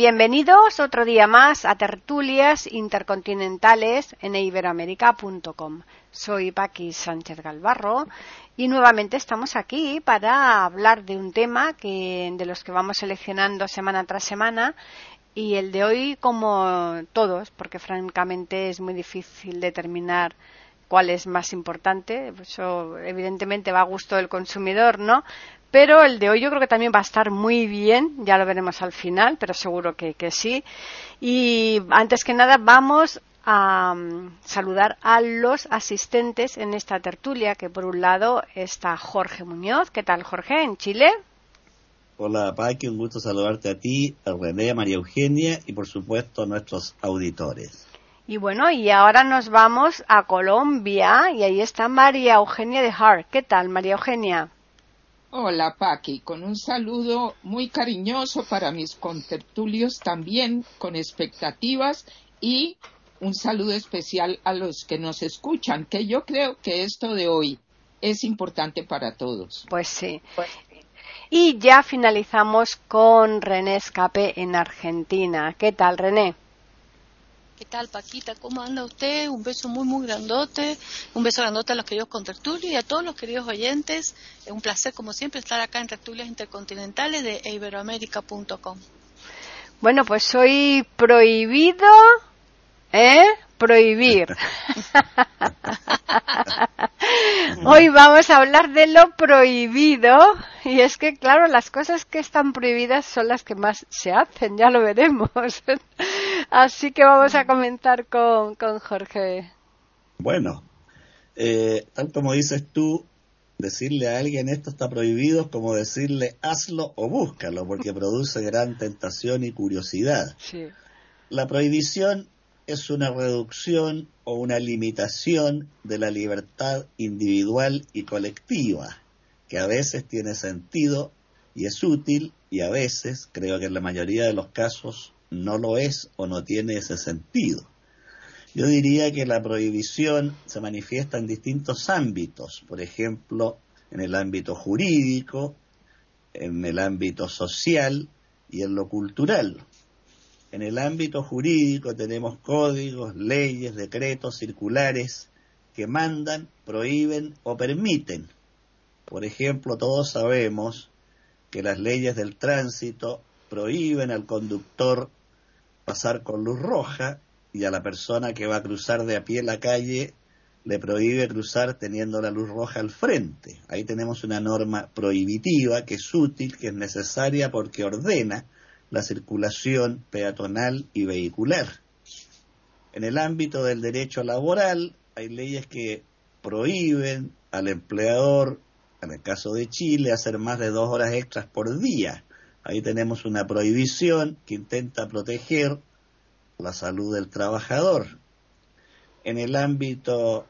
Bienvenidos otro día más a tertulias intercontinentales en iberoamérica.com. Soy Paqui Sánchez Galvarro y nuevamente estamos aquí para hablar de un tema que, de los que vamos seleccionando semana tras semana y el de hoy como todos, porque francamente es muy difícil determinar cuál es más importante. Eso evidentemente va a gusto del consumidor, ¿no? Pero el de hoy yo creo que también va a estar muy bien, ya lo veremos al final, pero seguro que, sí. Y antes que nada vamos a um, saludar a los asistentes en esta tertulia, que por un lado está Jorge Muñoz. ¿Qué tal, Jorge, en Chile? Hola, Paqui, un gusto saludarte a ti, a René, a María Eugenia y por supuesto a nuestros auditores. Y bueno, y ahora nos vamos a Colombia y ahí está María Eugenia de Hart. ¿Qué tal, María Eugenia? Hola Paqui, con un saludo muy cariñoso para mis contertulios también con expectativas y un saludo especial a los que nos escuchan, que yo creo que esto de hoy es importante para todos. Pues sí. Y ya finalizamos con René Escape en Argentina. ¿Qué tal, René? ¿Qué tal, Paquita? ¿Cómo anda usted? Un beso muy, muy grandote. Un beso grandote a los queridos con y a todos los queridos oyentes. Es un placer, como siempre, estar acá en Tertulias Intercontinentales de iberoamérica.com. Bueno, pues soy prohibido, ¿eh? Prohibir. Hoy vamos a hablar de lo prohibido y es que, claro, las cosas que están prohibidas son las que más se hacen, ya lo veremos. Así que vamos a comentar con, con Jorge. Bueno, eh, tal como dices tú, decirle a alguien esto está prohibido es como decirle hazlo o búscalo, porque produce gran tentación y curiosidad. La prohibición es una reducción o una limitación de la libertad individual y colectiva, que a veces tiene sentido y es útil y a veces, creo que en la mayoría de los casos, no lo es o no tiene ese sentido. Yo diría que la prohibición se manifiesta en distintos ámbitos, por ejemplo, en el ámbito jurídico, en el ámbito social y en lo cultural. En el ámbito jurídico tenemos códigos, leyes, decretos, circulares que mandan, prohíben o permiten. Por ejemplo, todos sabemos que las leyes del tránsito prohíben al conductor pasar con luz roja y a la persona que va a cruzar de a pie la calle le prohíbe cruzar teniendo la luz roja al frente. Ahí tenemos una norma prohibitiva que es útil, que es necesaria porque ordena la circulación peatonal y vehicular. En el ámbito del derecho laboral hay leyes que prohíben al empleador, en el caso de Chile, hacer más de dos horas extras por día. Ahí tenemos una prohibición que intenta proteger la salud del trabajador. En el ámbito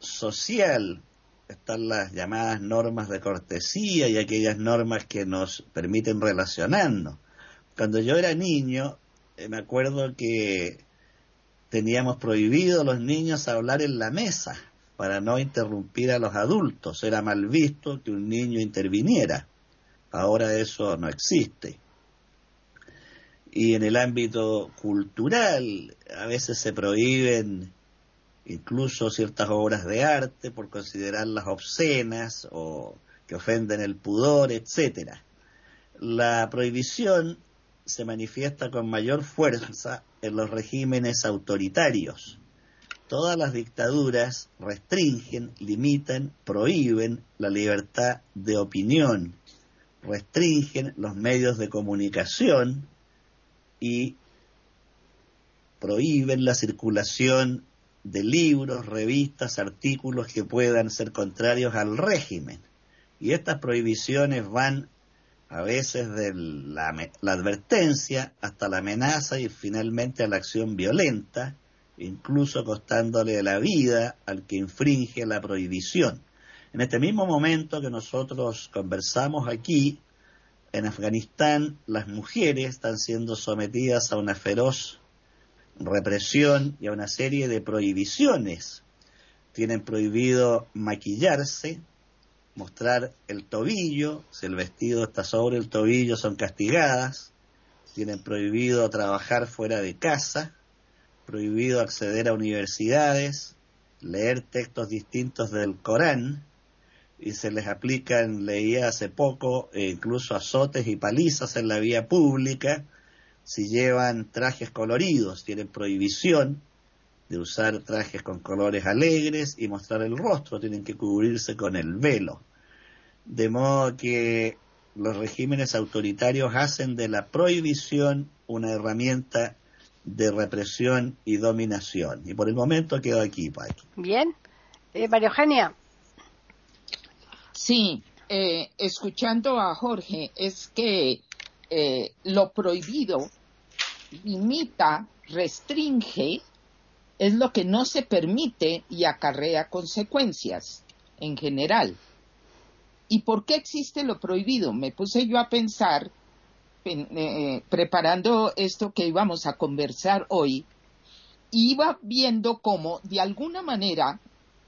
social están las llamadas normas de cortesía y aquellas normas que nos permiten relacionarnos. Cuando yo era niño, eh, me acuerdo que teníamos prohibido a los niños hablar en la mesa para no interrumpir a los adultos. Era mal visto que un niño interviniera. Ahora eso no existe. Y en el ámbito cultural, a veces se prohíben incluso ciertas obras de arte por considerarlas obscenas o que ofenden el pudor, etcétera. La prohibición se manifiesta con mayor fuerza en los regímenes autoritarios. Todas las dictaduras restringen, limitan, prohíben la libertad de opinión, restringen los medios de comunicación y prohíben la circulación de libros, revistas, artículos que puedan ser contrarios al régimen. Y estas prohibiciones van a veces de la, la, advertencia hasta la amenaza y finalmente a la acción violenta, incluso costándole la vida al que infringe la prohibición. En este mismo momento que nosotros conversamos aquí, en Afganistán las mujeres están siendo sometidas a una feroz represión y a una serie de prohibiciones. Tienen prohibido maquillarse, mostrar el tobillo, si el vestido está sobre el tobillo son castigadas, tienen prohibido trabajar fuera de casa, prohibido acceder a universidades, leer textos distintos del Corán, y se les aplican, leía hace poco, eh, incluso azotes y palizas en la vía pública si llevan trajes coloridos, tienen prohibición de usar trajes con colores alegres y mostrar el rostro, tienen que cubrirse con el velo. De modo que los regímenes autoritarios hacen de la prohibición una herramienta de represión y dominación. Y por el momento quedo aquí, Paqui. Bien. Eh, María Eugenia. Sí, eh, escuchando a Jorge, es que eh, lo prohibido limita, restringe es lo que no se permite y acarrea consecuencias en general. ¿Y por qué existe lo prohibido? Me puse yo a pensar, eh, preparando esto que íbamos a conversar hoy, iba viendo cómo, de alguna manera,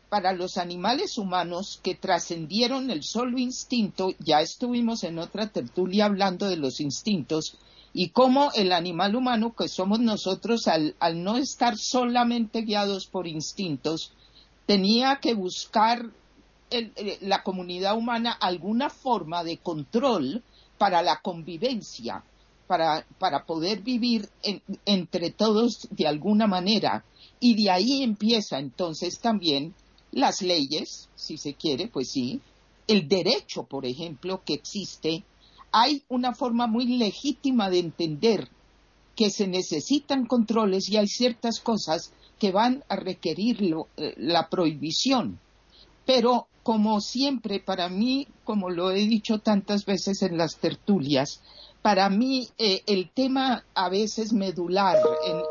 para los animales humanos que trascendieron el solo instinto, ya estuvimos en otra tertulia hablando de los instintos, y cómo el animal humano que somos nosotros, al, no estar solamente guiados por instintos, tenía que buscar eh, la comunidad humana alguna forma de control para la convivencia, para, para poder vivir entre todos de alguna manera. Y de ahí empieza entonces también las leyes, si se quiere, pues sí, el derecho, por ejemplo, que existe hay una forma muy legítima de entender que se necesitan controles y hay ciertas cosas que van a requerir eh, la prohibición. Pero como siempre, para mí, como lo he dicho tantas veces en las tertulias, para mí eh, el tema a veces medular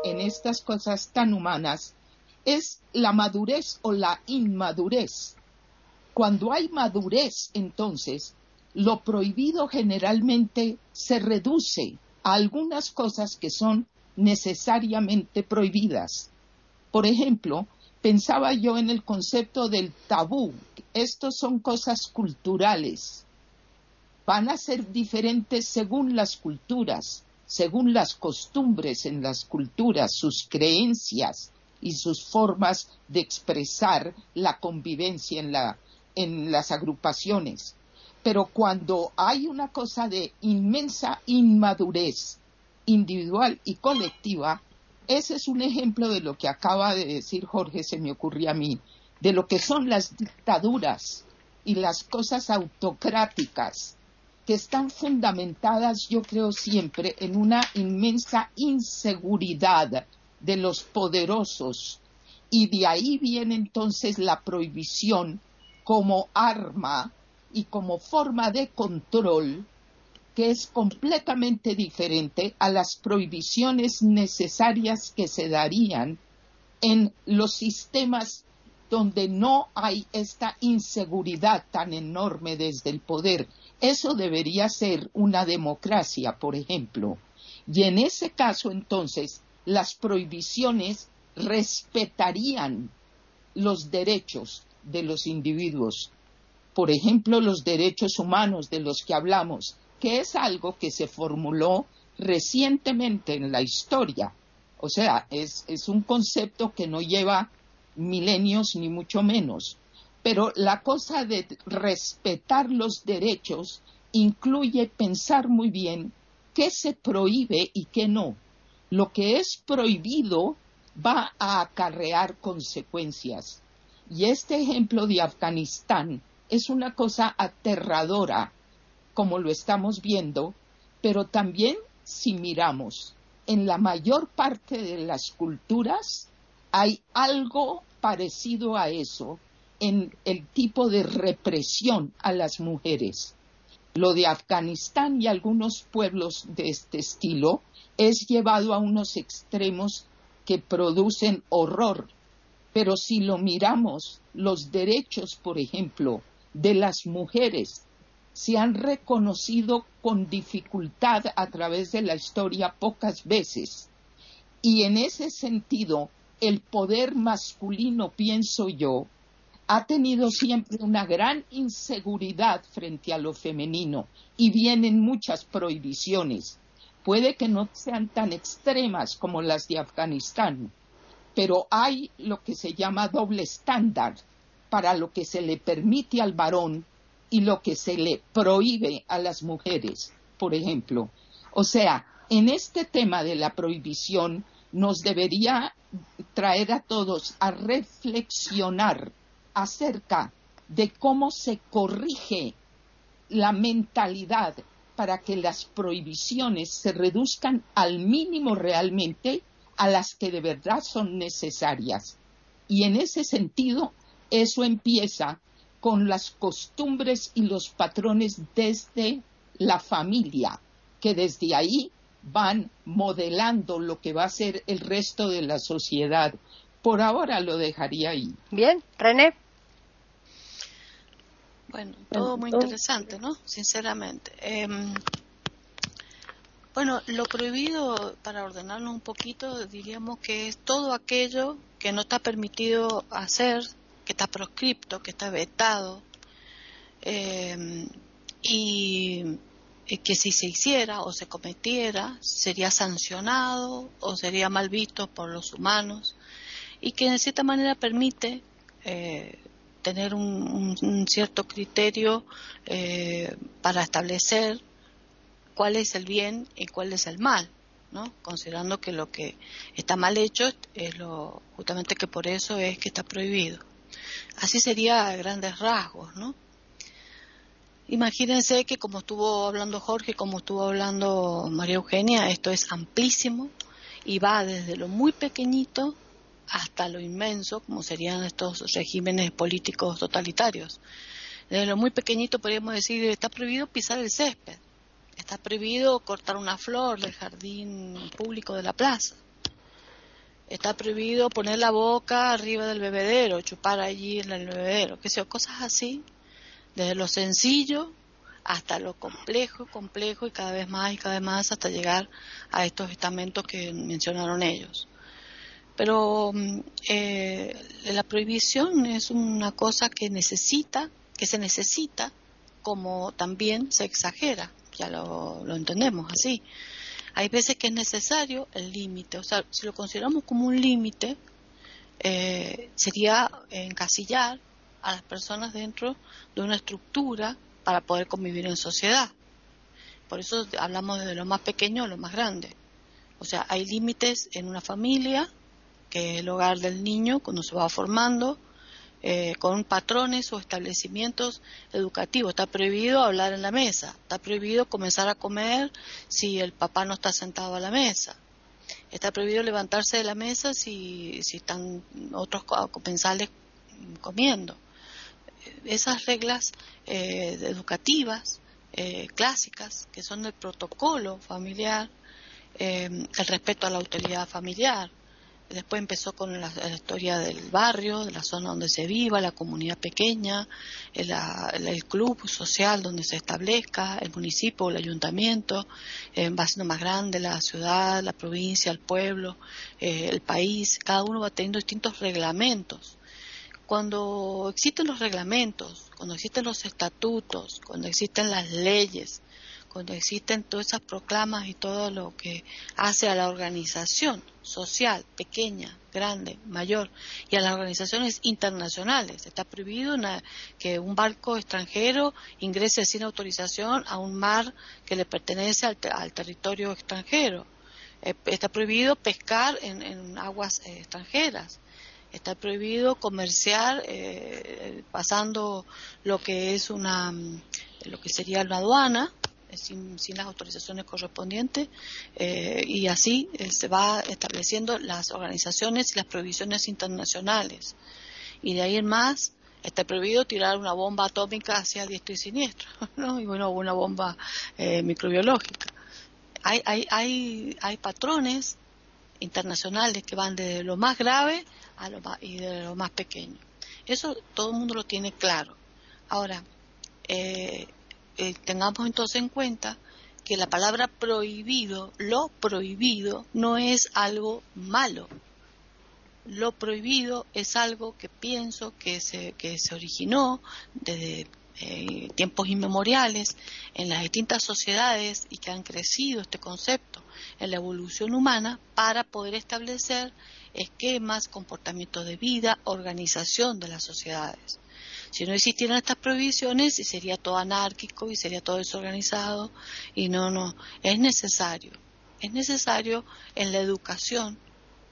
en estas cosas tan humanas es la madurez o la inmadurez. Cuando hay madurez, entonces, lo prohibido generalmente se reduce a algunas cosas que son necesariamente prohibidas. Por ejemplo, pensaba yo en el concepto del tabú. Estos son cosas culturales. Van a ser diferentes según las culturas, según las costumbres en las culturas, sus creencias y sus formas de expresar la convivencia en, en las agrupaciones. Pero cuando hay una cosa de inmensa inmadurez individual y colectiva, ese es un ejemplo de lo que acaba de decir Jorge, se me ocurrió a mí, de lo que son las dictaduras y las cosas autocráticas, que están fundamentadas, yo creo siempre, en una inmensa inseguridad de los poderosos. Y de ahí viene entonces la prohibición como arma y como forma de control que es completamente diferente a las prohibiciones necesarias que se darían en los sistemas donde no hay esta inseguridad tan enorme desde el poder. Eso debería ser una democracia, por ejemplo. Y en ese caso, entonces, las prohibiciones respetarían los derechos de los individuos por ejemplo, los derechos humanos de los que hablamos, que es algo que se formuló recientemente en la historia. O sea, es, un concepto que no lleva milenios ni mucho menos. Pero la cosa de respetar los derechos incluye pensar muy bien qué se prohíbe y qué no. Lo que es prohibido va a acarrear consecuencias. Y este ejemplo de Afganistán es una cosa aterradora, como lo estamos viendo, pero también si miramos en la mayor parte de las culturas hay algo parecido a eso en el tipo de represión a las mujeres. Lo de Afganistán y algunos pueblos de este estilo es llevado a unos extremos que producen horror. Pero si lo miramos, los derechos, por ejemplo, de las mujeres se han reconocido con dificultad a través de la historia pocas veces. Y en ese sentido, el poder masculino, pienso yo, ha tenido siempre una gran inseguridad frente a lo femenino y vienen muchas prohibiciones. Puede que no sean tan extremas como las de Afganistán, pero hay lo que se llama doble estándar para lo que se le permite al varón y lo que se le prohíbe a las mujeres, por ejemplo. O sea, en este tema de la prohibición nos debería traer a todos a reflexionar acerca de cómo se corrige la mentalidad para que las prohibiciones se reduzcan al mínimo realmente a las que de verdad son necesarias. Y en ese sentido, eso empieza con las costumbres y los patrones desde la familia, que desde ahí van modelando lo que va a ser el resto de la sociedad. Por ahora lo dejaría ahí. Bien, René. Bueno, todo muy interesante, ¿no? Sinceramente. Em, bueno, lo prohibido, para ordenarlo un poquito, diríamos que es todo aquello que no está permitido hacer, que está proscripto, que está vetado, em, y que si se hiciera o se cometiera, sería sancionado o sería mal visto por los humanos, y que de cierta manera permite eh, tener un, cierto criterio eh, para establecer cuál es el bien y cuál es el mal, ¿no? Considerando que lo que está mal hecho es lo justamente que por eso es que está prohibido. Así sería a grandes rasgos, ¿no? Imagínense que como estuvo hablando Jorge, como estuvo hablando María Eugenia, esto es amplísimo y va desde lo muy pequeñito hasta lo inmenso, como serían estos regímenes políticos totalitarios. Desde lo muy pequeñito podríamos decir, está prohibido pisar el césped, está prohibido cortar una flor del jardín público de la plaza, está prohibido poner la boca arriba del bebedero, chupar allí en el bebedero, qué sé cosas así, desde lo sencillo hasta lo complejo, complejo y cada vez más y cada vez más hasta llegar a estos estamentos que mencionaron ellos. Pero mm, eh, la prohibición es una cosa que necesita, que se necesita, como también se exagera, ya lo, entendemos así. Hay veces que es necesario el límite, o sea, si lo consideramos como un límite, eh, sería encasillar a las personas dentro de una estructura para poder convivir en sociedad. Por eso hablamos de lo más pequeño a lo más grande. O sea, hay límites en una familia, que es el hogar del niño cuando se va formando, eh, con patrones o establecimientos educativos. Está prohibido hablar en la mesa, está prohibido comenzar a comer si el papá no está sentado a la mesa. Está prohibido levantarse de la mesa si, si están otros comensales comiendo. Esas reglas eh, educativas eh, clásicas, que son del protocolo familiar, el respeto a la autoridad familiar, Después empezó con la, historia del barrio, de la zona donde se viva, la comunidad pequeña, el, club social donde se establezca, el municipio, el ayuntamiento, eh, va siendo más grande la ciudad, la provincia, el pueblo, eh, el país. Cada uno va teniendo distintos reglamentos. Cuando existen los reglamentos, cuando existen los estatutos, cuando existen las leyes, cuando existen todas esas proclamas y todo lo que hace a la organización social, pequeña, grande, mayor, y a las organizaciones internacionales. Está prohibido que un barco extranjero ingrese sin autorización a un mar que le pertenece al, territorio extranjero. Eh, está prohibido pescar en, aguas eh, extranjeras está prohibido comerciar eh, pasando lo que es una lo que sería una aduana sin, las autorizaciones correspondientes eh, y así eh, se va estableciendo las organizaciones y las prohibiciones internacionales. Y de ahí en más, está prohibido tirar una bomba atómica hacia diestro y siniestro. Y bueno, una bomba eh, microbiológica. Hay, hay, hay, hay patrones internacionales que van de lo más grave a lo más, y de lo más pequeño. Eso todo el mundo lo tiene claro. Ahora, eh, eh, tengamos entonces en cuenta que la palabra prohibido, lo prohibido, no es algo malo. Lo prohibido es algo que pienso que se, que se originó desde eh, tiempos inmemoriales en las distintas sociedades y que han crecido este concepto en la evolución humana para poder establecer esquemas, comportamientos de vida, organización de las sociedades. Si no existieran estas prohibiciones, sería todo anárquico y sería todo desorganizado y no, no, es necesario, es necesario en la educación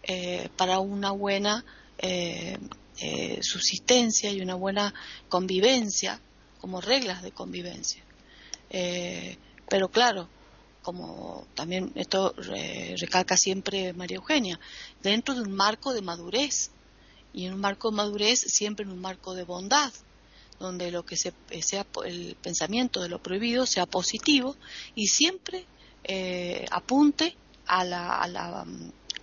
eh, para una buena eh, eh, subsistencia y una buena convivencia como reglas de convivencia. pero claro, como también esto recalca siempre María Eugenia, dentro de un marco de madurez, y en un marco de madurez siempre en un marco de bondad, donde lo que sea el pensamiento de lo prohibido sea positivo y siempre eh, apunte a, la, a, la,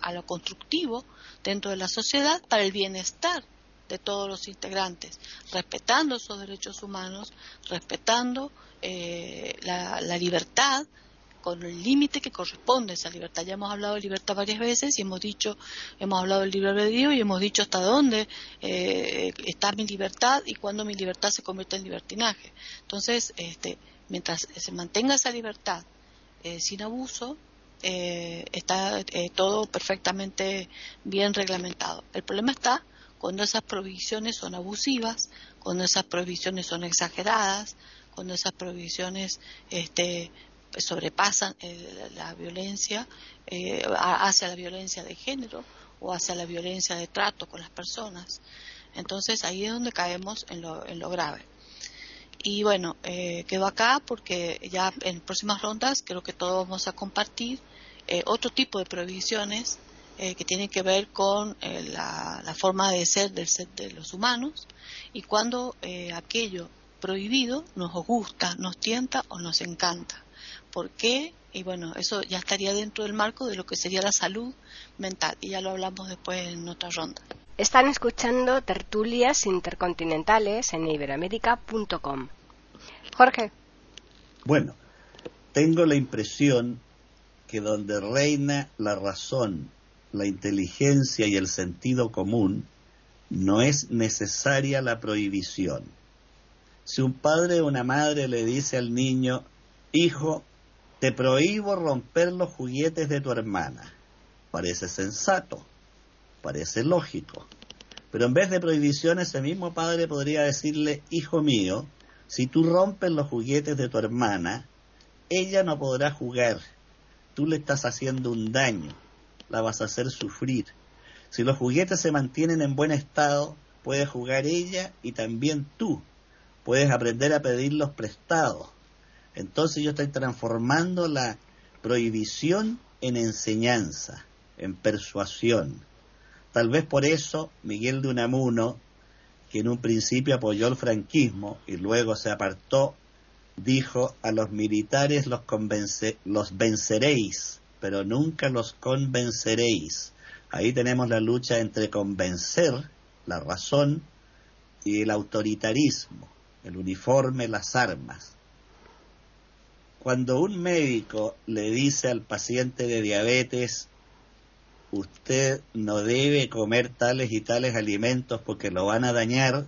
a lo constructivo dentro de la sociedad para el bienestar de todos los integrantes, respetando esos derechos humanos, respetando eh, la libertad con el límite que corresponde a esa libertad. Ya hemos hablado de libertad varias veces y hemos dicho, hemos hablado del libre albedrío y hemos dicho hasta dónde eh, está mi libertad y cuándo mi libertad se convierte en libertinaje. Entonces, este, mientras se mantenga esa libertad eh, sin abuso, eh, está todo perfectamente bien reglamentado. El problema está cuando esas prohibiciones son abusivas, cuando esas prohibiciones son exageradas, cuando esas prohibiciones este, sobrepasan eh, la violencia eh, hacia la violencia de género o hacia la violencia de trato con las personas. Entonces ahí es donde caemos en lo, en lo grave. Y bueno, eh, quedo acá porque ya en próximas rondas creo que todos vamos a compartir eh, otro tipo de prohibiciones que tienen que ver con la, la, forma de ser del ser de los humanos y cuando aquello prohibido nos gusta, nos tienta o nos encanta por qué, y bueno, eso ya estaría dentro del marco de lo que sería la salud mental, y ya lo hablamos después en otra ronda. Están escuchando tertulias intercontinentales en iberamérica.com. Jorge. Bueno, tengo la impresión que donde reina la razón, la inteligencia y el sentido común, no es necesaria la prohibición. Si un padre o una madre le dice al niño, hijo, te prohíbo romper los juguetes de tu hermana. Parece sensato, parece lógico. Pero en vez de prohibición, ese mismo padre podría decirle, hijo mío, si tú rompes los juguetes de tu hermana, ella no podrá jugar. Tú le estás haciendo un daño, la vas a hacer sufrir. Si los juguetes se mantienen en buen estado, puede jugar ella y también tú. Puedes aprender a pedirlos prestados entonces yo estoy transformando la prohibición en enseñanza, en persuasión. Tal vez por eso Miguel de Unamuno, que en un principio apoyó el franquismo y luego se apartó, dijo a los militares los, los venceréis, pero nunca los convenceréis. Ahí tenemos la lucha entre convencer, la razón, y el autoritarismo, el uniforme, las armas. Cuando un médico le dice al paciente de diabetes, usted no debe comer tales y tales alimentos porque lo van a dañar,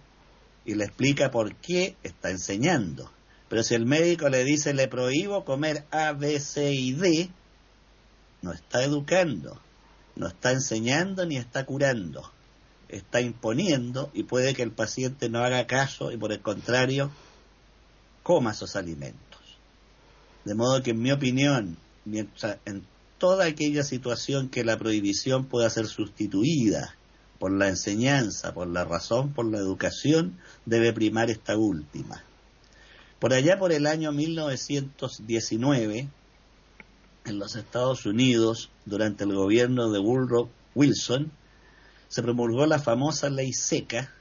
y le explica por qué, está enseñando. Pero si el médico le dice, le prohíbo comer A, B, C y D, no está educando, no está enseñando ni está curando, está imponiendo y puede que el paciente no haga caso y por el contrario coma esos alimentos. De modo que, en mi opinión, mientras en toda aquella situación que la prohibición pueda ser sustituida por la enseñanza, por la razón, por la educación, debe primar esta última. Por allá por el año 1919, en los Estados Unidos, durante el gobierno de Woodrow Wilson, se promulgó la famosa ley seca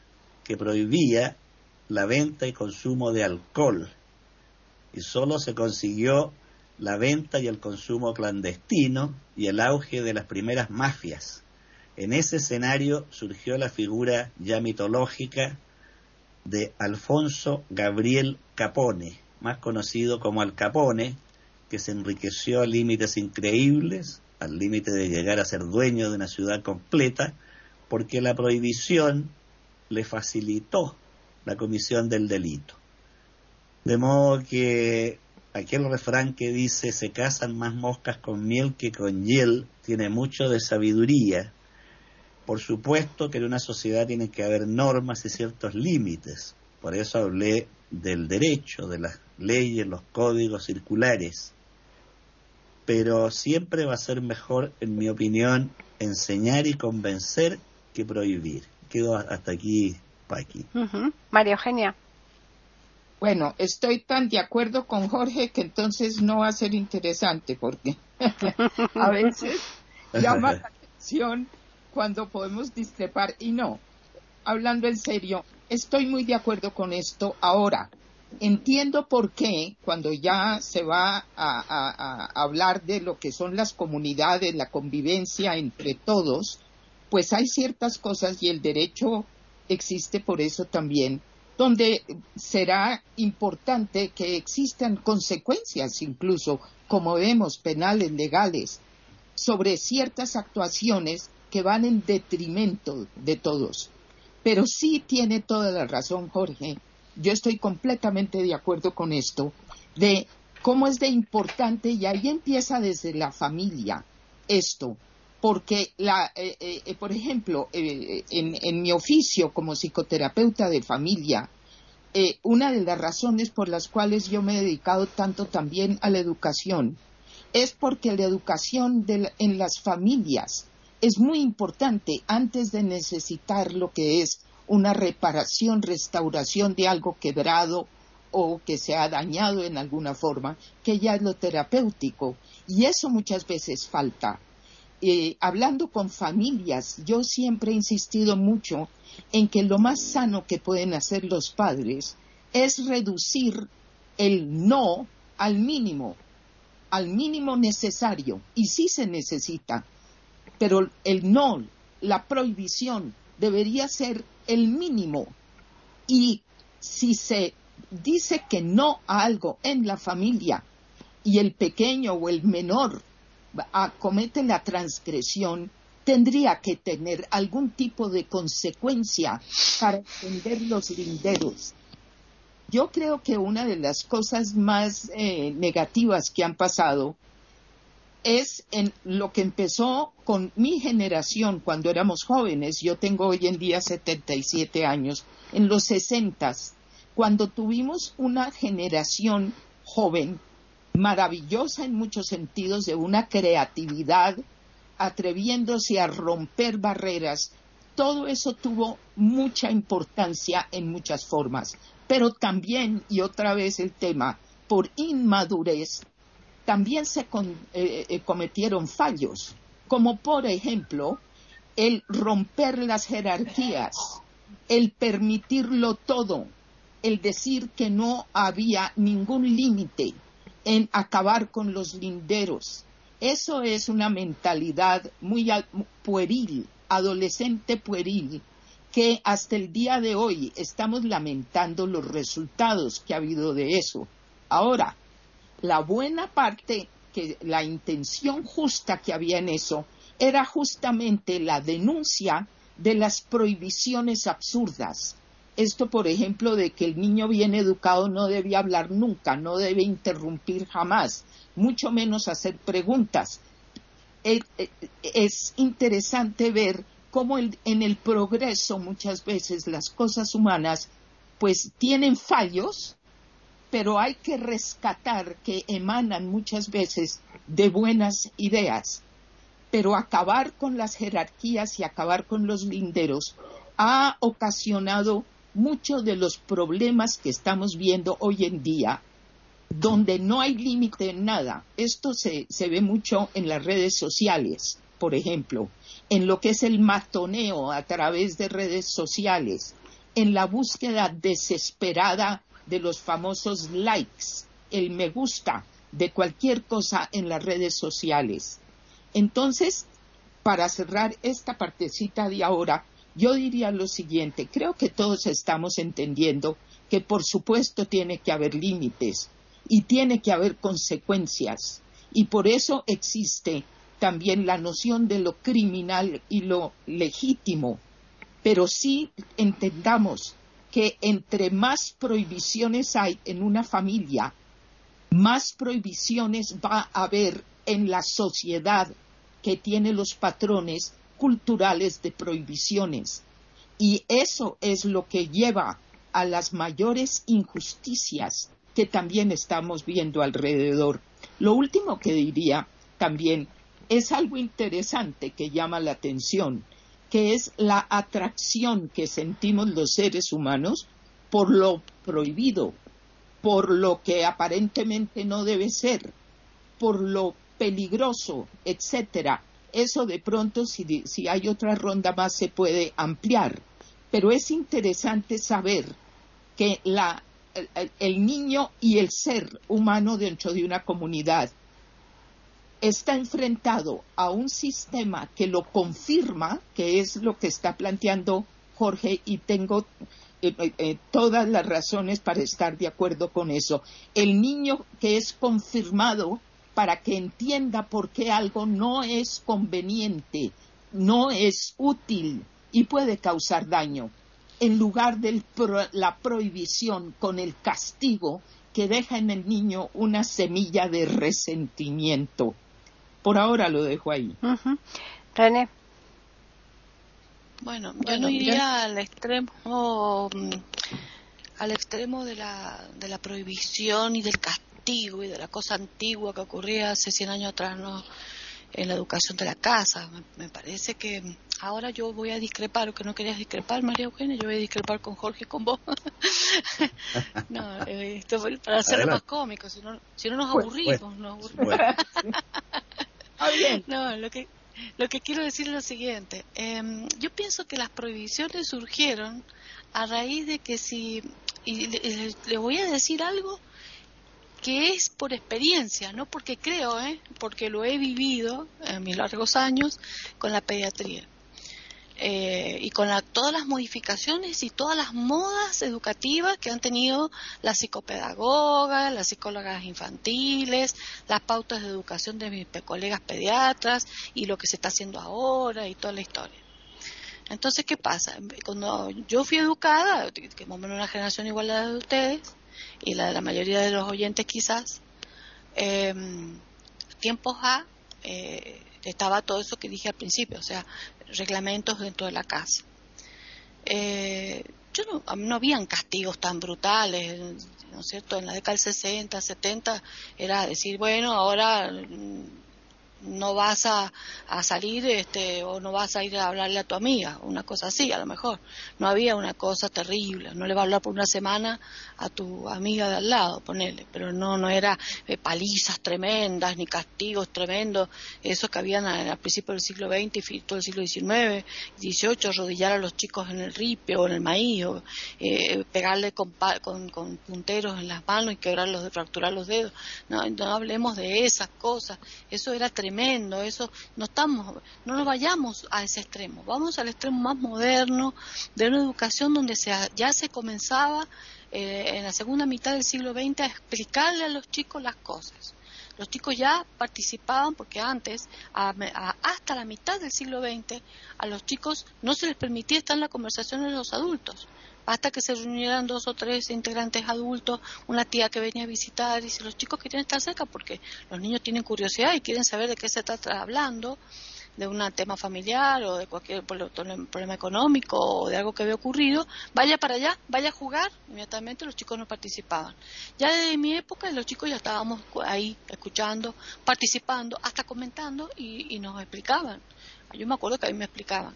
que prohibía la venta y consumo de alcohol y solo se consiguió la venta y el consumo clandestino y el auge de las primeras mafias. En ese escenario surgió la figura ya mitológica de Alfonso Gabriel Capone, más conocido como Al Capone, que se enriqueció a límites increíbles, al límite de llegar a ser dueño de una ciudad completa, porque la prohibición le facilitó la comisión del delito. De modo que aquel refrán que dice se casan más moscas con miel que con hiel tiene mucho de sabiduría. Por supuesto que en una sociedad tiene que haber normas y ciertos límites. Por eso hablé del derecho, de las leyes, los códigos circulares. Pero siempre va a ser mejor, en mi opinión, enseñar y convencer que prohibir. Quedo hasta aquí, Paqui. María Eugenia. Bueno, estoy tan de acuerdo con Jorge que entonces no va a ser interesante porque a veces llama la atención cuando podemos discrepar y no. Hablando en serio, estoy muy de acuerdo con esto ahora. Entiendo por qué cuando ya se va a, a hablar de lo que son las comunidades, la convivencia entre todos, pues hay ciertas cosas y el derecho existe por eso también donde será importante que existan consecuencias incluso, como vemos, penales, legales, sobre ciertas actuaciones que van en detrimento de todos. Pero sí tiene toda la razón, Jorge. Yo estoy completamente de acuerdo con esto, de cómo es de importante, y ahí empieza desde la familia esto, porque, la, eh, eh, por ejemplo, eh, en, en, mi oficio como psicoterapeuta de familia, una de las razones por las cuales yo me he dedicado tanto también a la educación es porque la educación en las familias es muy importante antes de necesitar lo que es una reparación, restauración de algo quebrado o que se ha dañado en alguna forma, que ya es lo terapéutico. Y eso muchas veces falta. Eh, hablando con familias, yo siempre he insistido mucho en que lo más sano que pueden hacer los padres es reducir el no al mínimo, al mínimo necesario, y sí se necesita, pero el no, la prohibición, debería ser el mínimo. Y si se dice que no a algo en la familia y el pequeño o el menor comete la transgresión, tendría que tener algún tipo de consecuencia para entender los linderos. Yo creo que una de las cosas más eh, negativas que han pasado es en lo que empezó con mi generación cuando éramos jóvenes. Yo tengo hoy en día 77 años. En los 60, cuando tuvimos una generación joven maravillosa en muchos sentidos, de una creatividad, atreviéndose a romper barreras, todo eso tuvo mucha importancia en muchas formas. Pero también, y otra vez el tema, por inmadurez, también se eh, eh, cometieron fallos, como por ejemplo el romper las jerarquías, el permitirlo todo, el decir que no había ningún límite, en acabar con los linderos. Eso es una mentalidad muy pueril, adolescente pueril, que hasta el día de hoy estamos lamentando los resultados que ha habido de eso. Ahora, la buena parte, que la intención justa que había en eso, era justamente la denuncia de las prohibiciones absurdas, esto, por ejemplo, de que el niño bien educado no debe hablar nunca, no debe interrumpir jamás, mucho menos hacer preguntas. Eh, eh, es interesante ver cómo en el progreso muchas veces las cosas humanas pues tienen fallos, pero hay que rescatar que emanan muchas veces de buenas ideas. Pero acabar con las jerarquías y acabar con los linderos ha ocasionado muchos de los problemas que estamos viendo hoy en día, donde no hay límite en nada. Esto se, se ve mucho en las redes sociales, por ejemplo, en lo que es el matoneo a través de redes sociales, en la búsqueda desesperada de los famosos likes, el me gusta de cualquier cosa en las redes sociales. Entonces, para cerrar esta partecita de ahora, yo diría lo siguiente, creo que todos estamos entendiendo que por supuesto tiene que haber límites y tiene que haber consecuencias y por eso existe también la noción de lo criminal y lo legítimo. Pero sí entendamos que entre más prohibiciones hay en una familia, más prohibiciones va a haber en la sociedad que tiene los patrones culturales de prohibiciones. Y eso es lo que lleva a las mayores injusticias que también estamos viendo alrededor. Lo último que diría también es algo interesante que llama la atención, que es la atracción que sentimos los seres humanos por lo prohibido, por lo que aparentemente no debe ser, por lo peligroso, etcétera. Eso de pronto, si, si hay otra ronda más, se puede ampliar. Pero es interesante saber que la, el, niño y el ser humano dentro de una comunidad está enfrentado a un sistema que lo confirma, que es lo que está planteando Jorge, y tengo eh, eh, eh, todas las razones para estar de acuerdo con eso. El niño que es confirmado para que entienda por qué algo no es conveniente, no es útil y puede causar daño, en lugar de la prohibición con el castigo que deja en el niño una semilla de resentimiento. Por ahora lo dejo ahí. René. Bueno, yo no iría al extremo mm, al extremo de la, de la prohibición y del castigo y de la cosa antigua que ocurría hace 100 años atrás no en la educación de la casa. Me, parece que ahora yo voy a discrepar, o que no querías discrepar, María Eugenia, yo voy a discrepar con Jorge y con vos. no, eh, esto para hacerlo más cómico, si no, si no nos aburrimos. Nos aburrimos. Ah, bien. No, lo que, lo que quiero decir es lo siguiente. Em, yo pienso que las prohibiciones surgieron a raíz de que si, y le, voy a decir algo que es por experiencia, no porque creo, ¿eh? porque lo he vivido en mis largos años con la pediatría. Eh, y con todas las modificaciones y todas las modas educativas que han tenido las psicopedagogas, las psicólogas infantiles, las pautas de educación de mis colegas pediatras y lo que se está haciendo ahora y toda la historia. Entonces, ¿qué pasa? Cuando yo fui educada, que más una generación igual a la de ustedes y la de la mayoría de los oyentes quizás, eh, tiempos A, eh, estaba todo eso que dije al principio, o sea, reglamentos dentro de la casa. Eh, yo no, no habían castigos tan brutales, ¿no es cierto? En la década del 60, 70 era decir, bueno, ahora no vas a, a, salir este, o no vas a ir a hablarle a tu amiga, una cosa así a lo mejor. No había una cosa terrible, no le va a hablar por una semana a tu amiga de al lado, ponele, pero no, no era eh, palizas tremendas ni castigos tremendos, esos que habían al principio del siglo XX y todo el siglo XIX, XVIII, arrodillar a los chicos en el ripio o en el maíz, o eh, pegarle con, con, punteros en las manos y quebrarlos, fracturar los dedos. No, no hablemos de esas cosas, eso era tremendo tremendo, eso no estamos, no nos vayamos a ese extremo, vamos al extremo más moderno de una educación donde se, ya se comenzaba eh, en la segunda mitad del siglo XX a explicarle a los chicos las cosas. Los chicos ya participaban porque antes, hasta la mitad del siglo XX, a los chicos no se les permitía estar en la conversación de los adultos hasta que se reunieran dos o tres integrantes adultos, una tía que venía a visitar, y si los chicos querían estar cerca, porque los niños tienen curiosidad y quieren saber de qué se está hablando, de un tema familiar o de cualquier problema económico o de algo que había ocurrido, vaya para allá, vaya a jugar, inmediatamente los chicos no participaban. Ya desde mi época los chicos ya estábamos ahí escuchando, participando, hasta comentando y, y nos explicaban. Yo me acuerdo que a mí me explicaban.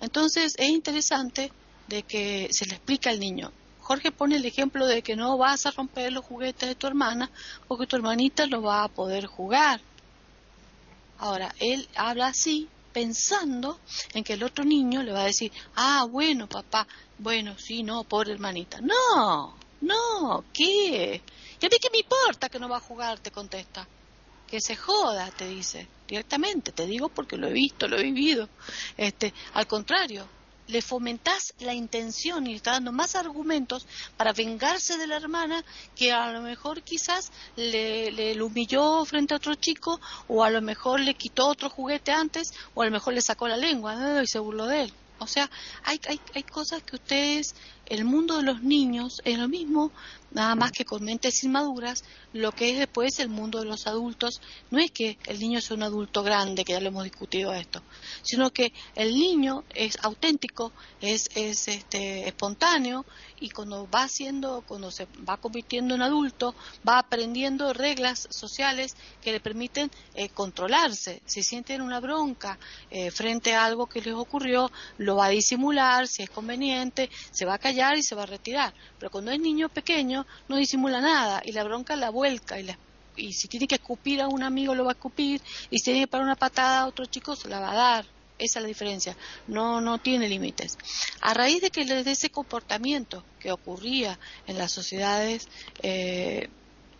Entonces es interesante de que se le explica al niño. Jorge pone el ejemplo de que no vas a romper los juguetes de tu hermana porque tu hermanita lo va a poder jugar. Ahora, él habla así pensando en que el otro niño le va a decir, ah, bueno, papá, bueno, sí, no, pobre hermanita. No, no, ¿qué? ¿Y a mí qué me importa que no va a jugar? Te contesta. Que se joda, te dice, directamente, te digo porque lo he visto, lo he vivido. Este, al contrario, le fomentás la intención y le está dando más argumentos para vengarse de la hermana que a lo mejor quizás le, le, humilló frente a otro chico o a lo mejor le quitó otro juguete antes o a lo mejor le sacó la lengua y se burló de él. O sea, hay, hay, hay cosas que ustedes, el mundo de los niños es lo mismo, nada más que con mentes inmaduras, lo que es después el mundo de los adultos, no es que el niño sea un adulto grande, que ya lo hemos discutido esto, sino que el niño es auténtico, es, es este, espontáneo y cuando va haciendo, cuando se va convirtiendo en adulto, va aprendiendo reglas sociales que le permiten eh, controlarse. Si sienten una bronca eh, frente a algo que les ocurrió, lo va a disimular, si es conveniente, se va a callar y se va a retirar. Pero cuando es niño pequeño, no disimula nada y la bronca la vuelca y y si tiene que escupir a un amigo lo va a escupir y si tiene que parar una patada a otro chico se la va a dar esa es la diferencia. No, no tiene límites. A raíz de que de ese comportamiento que ocurría en las sociedades, eh,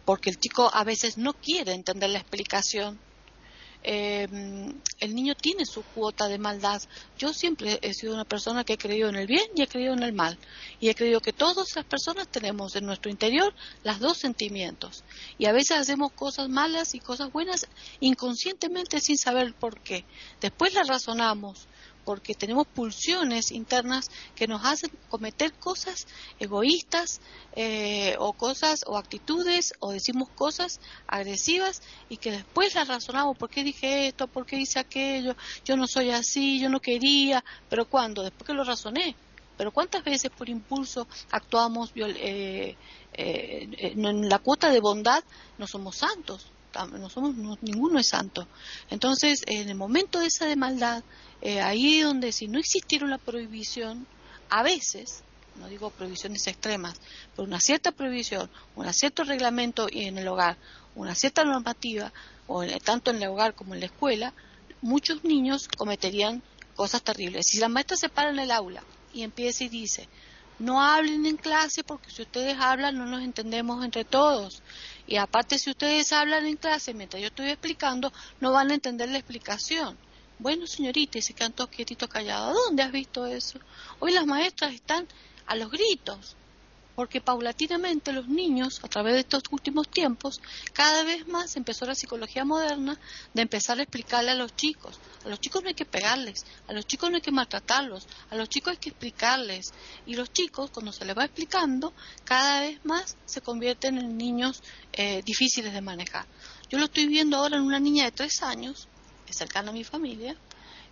porque el chico a veces no quiere entender la explicación eh, el niño tiene su cuota de maldad. Yo siempre he sido una persona que he creído en el bien y he creído en el mal. Y he creído que todas las personas tenemos en nuestro interior las dos sentimientos. Y a veces hacemos cosas malas y cosas buenas inconscientemente sin saber por qué. Después las razonamos porque tenemos pulsiones internas que nos hacen cometer cosas egoístas eh, o cosas o actitudes o decimos cosas agresivas y que después las razonamos, ¿por qué dije esto? ¿Por qué hice aquello? Yo no soy así, yo no quería, pero ¿cuándo? Después que lo razoné. Pero ¿cuántas veces por impulso actuamos eh, eh, en la cuota de bondad? No somos santos, no somos, ninguno es santo. Entonces, en el momento de esa de maldad, eh, ahí donde si no existiera una prohibición, a veces, no digo prohibiciones extremas, pero una cierta prohibición, un cierto reglamento en el hogar, una cierta normativa, o tanto en el hogar como en la escuela, muchos niños cometerían cosas terribles. Si la maestra se para en el aula y empieza y dice, no hablen en clase porque si ustedes hablan no nos entendemos entre todos. Y aparte si ustedes hablan en clase mientras yo estoy explicando, no van a entender la explicación. Bueno, señorita, y se quedan todos quietitos callados. ¿Dónde has visto eso? Hoy las maestras están a los gritos, porque paulatinamente los niños, a través de estos últimos tiempos, cada vez más empezó la psicología moderna de empezar a explicarle a los chicos. A los chicos no hay que pegarles, a los chicos no hay que maltratarlos, a los chicos hay que explicarles. Y los chicos, cuando se les va explicando, cada vez más se convierten en niños eh, difíciles de manejar. Yo lo estoy viendo ahora en una niña de tres años cercana a mi familia,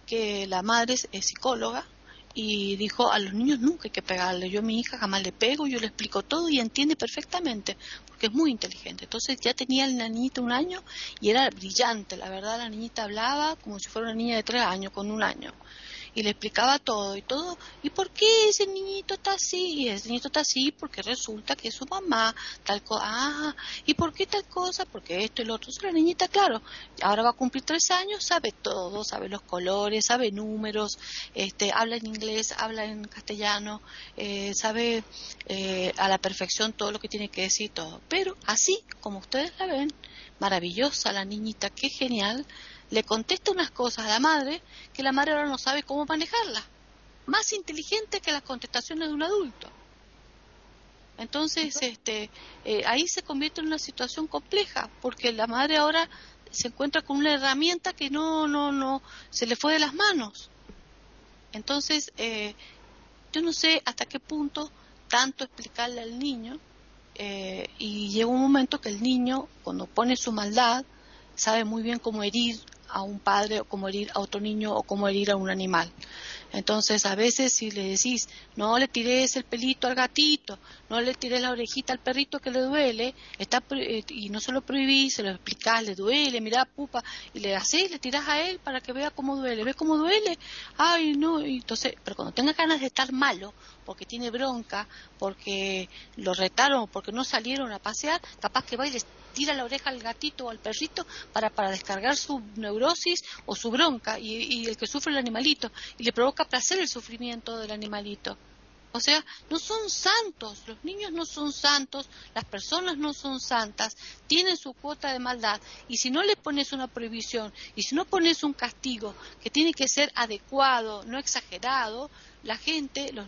que la madre es, psicóloga y dijo a los niños nunca hay que pegarle. Yo a mi hija jamás le pego, yo le explico todo y entiende perfectamente porque es muy inteligente. Entonces ya tenía la niñita un año y era brillante, la verdad la niñita hablaba como si fuera una niña de tres años, con un año y le explicaba todo y todo. ¿Y por qué ese niñito está así? Y ese niñito está así porque resulta que su mamá, tal cosa. Ah, ¿y por qué tal cosa? Porque esto y lo otro. La niñita, claro, ahora va a cumplir tres años, sabe todo, sabe los colores, sabe números, este, habla en inglés, habla en castellano, eh, sabe eh, a la perfección todo lo que tiene que decir todo. Pero así, como ustedes la ven, maravillosa la niñita, qué genial le contesta unas cosas a la madre que la madre ahora no sabe cómo manejarlas. Más inteligente que las contestaciones de un adulto. Entonces, este, eh, ahí se convierte en una situación compleja, porque la madre ahora se encuentra con una herramienta que no, no, no, se le fue de las manos. Entonces, eh, yo no sé hasta qué punto tanto explicarle al niño, eh, y llega un momento que el niño, cuando pone su maldad, sabe muy bien cómo herir a un padre o cómo herir a otro niño o cómo herir a un animal. Entonces, a veces si le decís, no le tires el pelito al gatito, no le tires la orejita al perrito que le duele, está eh, y no se lo prohibís, se lo explicás, le duele, mira pupa, y le haces, le tirás a él para que vea cómo duele. ¿Ves cómo duele? Ay, no, y entonces, pero cuando tenga ganas de estar malo, porque tiene bronca, porque lo retaron, porque no salieron a pasear, capaz que va y le tira la oreja al gatito o al perrito para, para descargar su neurosis o su bronca y el que sufre el animalito y le provoca placer el sufrimiento del animalito. O sea, no son santos, los niños no son santos, las personas no son santas, tienen su cuota de maldad. Y si no le pones una prohibición y si no pones un castigo que tiene que ser adecuado, no exagerado, la gente, los,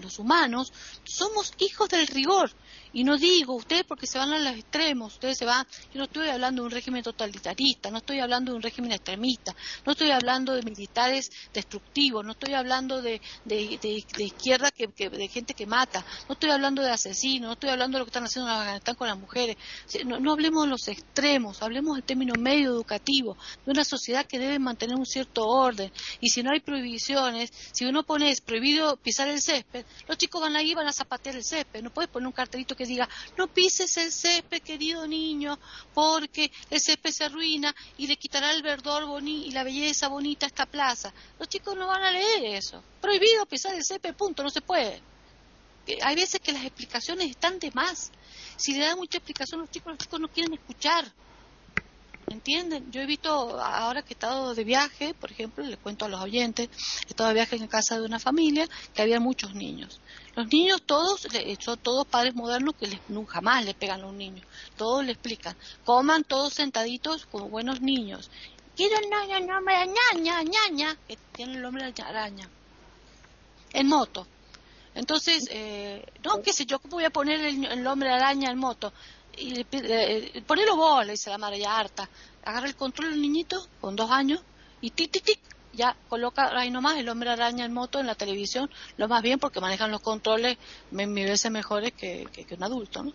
los, humanos, somos hijos del rigor. Y no digo ustedes porque se van a los extremos, ustedes se van, yo no estoy hablando de un régimen totalitarista, no estoy hablando de un régimen extremista, no estoy hablando de militares destructivos, no estoy hablando de, de, de, izquierda, que, de gente que mata, no estoy hablando de asesinos, no estoy hablando de lo que están haciendo en Afganistán con las mujeres. No, no hablemos de los extremos, hablemos del término medio educativo, de una sociedad que debe mantener un cierto orden. Y si no hay prohibiciones, si uno pone prohibido pisar el césped, los chicos van ahí van a zapatear el césped. No puedes poner un cartelito que diga, no pises el césped, querido niño, porque el césped se arruina y le quitará el verdor y la belleza bonita a esta plaza. Los chicos no van a leer eso. Prohibido pisar el césped, punto, no se puede. Hay veces que las explicaciones están de más. Si le dan mucha explicación a los chicos, los chicos no quieren escuchar. ¿Entienden? Yo he visto, ahora que he estado de viaje, por ejemplo, le cuento a los oyentes, he estado de viaje en casa de una familia que había muchos niños. Los niños todos, son todos padres modernos que les, jamás le pegan a un niño. Todos le explican. Coman todos sentaditos como buenos niños. Quiero el nombre de ñaña, ñaña, que tiene el nombre de araña. En moto. Entonces, eh, no, qué sé yo, ¿cómo voy a poner el, nombre de araña en moto? Y pide, ponelo vos, le dice la madre ya harta. Agarra el control del niñito con dos años y tic, tic, ya coloca ahí nomás el hombre araña en moto en la televisión, lo más bien porque manejan los controles mil veces mejores que, que, un adulto, ¿no?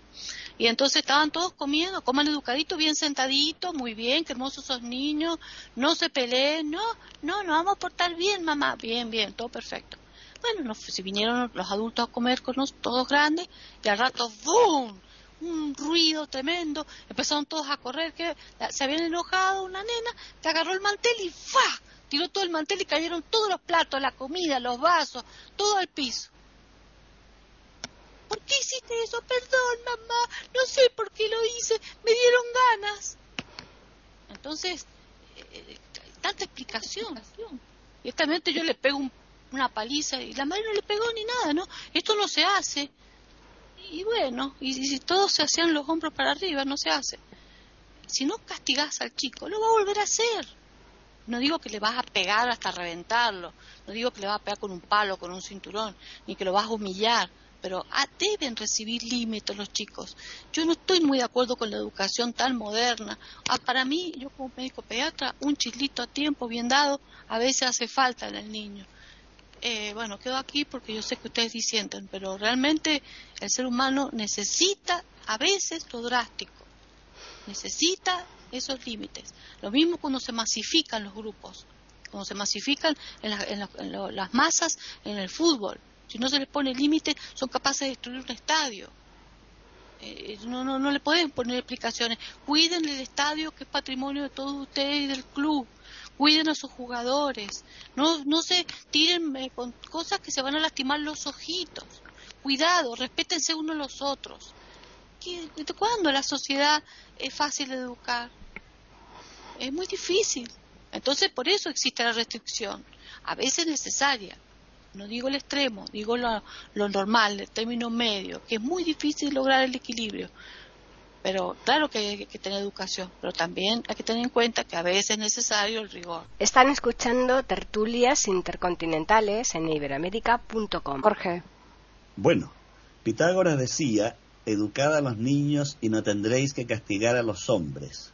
Y entonces estaban todos comiendo, coman educadito, bien sentaditos, muy bien, qué hermosos esos niños, no se peleen, no, no, nos vamos a portar bien, mamá, bien, bien, todo perfecto. Bueno, si vinieron los adultos a comer con nosotros, todos grandes, y al rato, ¡boom! Un ruido tremendo, empezaron todos a correr, que se habían enojado una nena, que agarró el mantel y ¡fa! tiró todo el mantel y cayeron todos los platos, la comida, los vasos, todo al piso. ¿Por qué hiciste eso? Perdón, mamá, no sé por qué lo hice, me dieron ganas. Entonces, eh, tanta explicación. Y esta mente yo le pego una paliza y la madre no le pegó ni nada, ¿no? Esto no se hace y bueno, y, si todos se hacían los hombros para arriba, no se hace. Si no castigás al chico, lo va a volver a hacer. No digo que le vas a pegar hasta reventarlo, no digo que le vas a pegar con un palo, con un cinturón, ni que lo vas a humillar, pero ah, deben recibir límites los chicos. Yo no estoy muy de acuerdo con la educación tan moderna. Ah, para mí, yo como médico pediatra, un chislito a tiempo bien dado a veces hace falta en el niño. Eh, bueno, quedo aquí porque yo sé que ustedes disienten, pero realmente el ser humano necesita a veces lo drástico, necesita esos límites. Lo mismo cuando se masifican los grupos, cuando se masifican en, las masas en el fútbol. Si no se les pone límite, son capaces de destruir un estadio. Eh, no, no, no le pueden poner explicaciones. Cuiden el estadio que es patrimonio de todos ustedes y del club cuiden a sus jugadores, no, no se tiren eh, con cosas que se van a lastimar los ojitos. Cuidado, respétense unos los otros. ¿Cuándo la sociedad es fácil de educar? Es muy difícil. Entonces, por eso existe la restricción. A veces necesaria. No digo el extremo, digo lo, lo normal, el término medio, que es muy difícil lograr el equilibrio. Pero claro que hay que tener educación, pero también hay que tener en cuenta que a veces es necesario el rigor. Están escuchando tertulias intercontinentales en iberamérica.com. Jorge. Bueno, Pitágoras decía, educad a los niños y no tendréis que castigar a los hombres.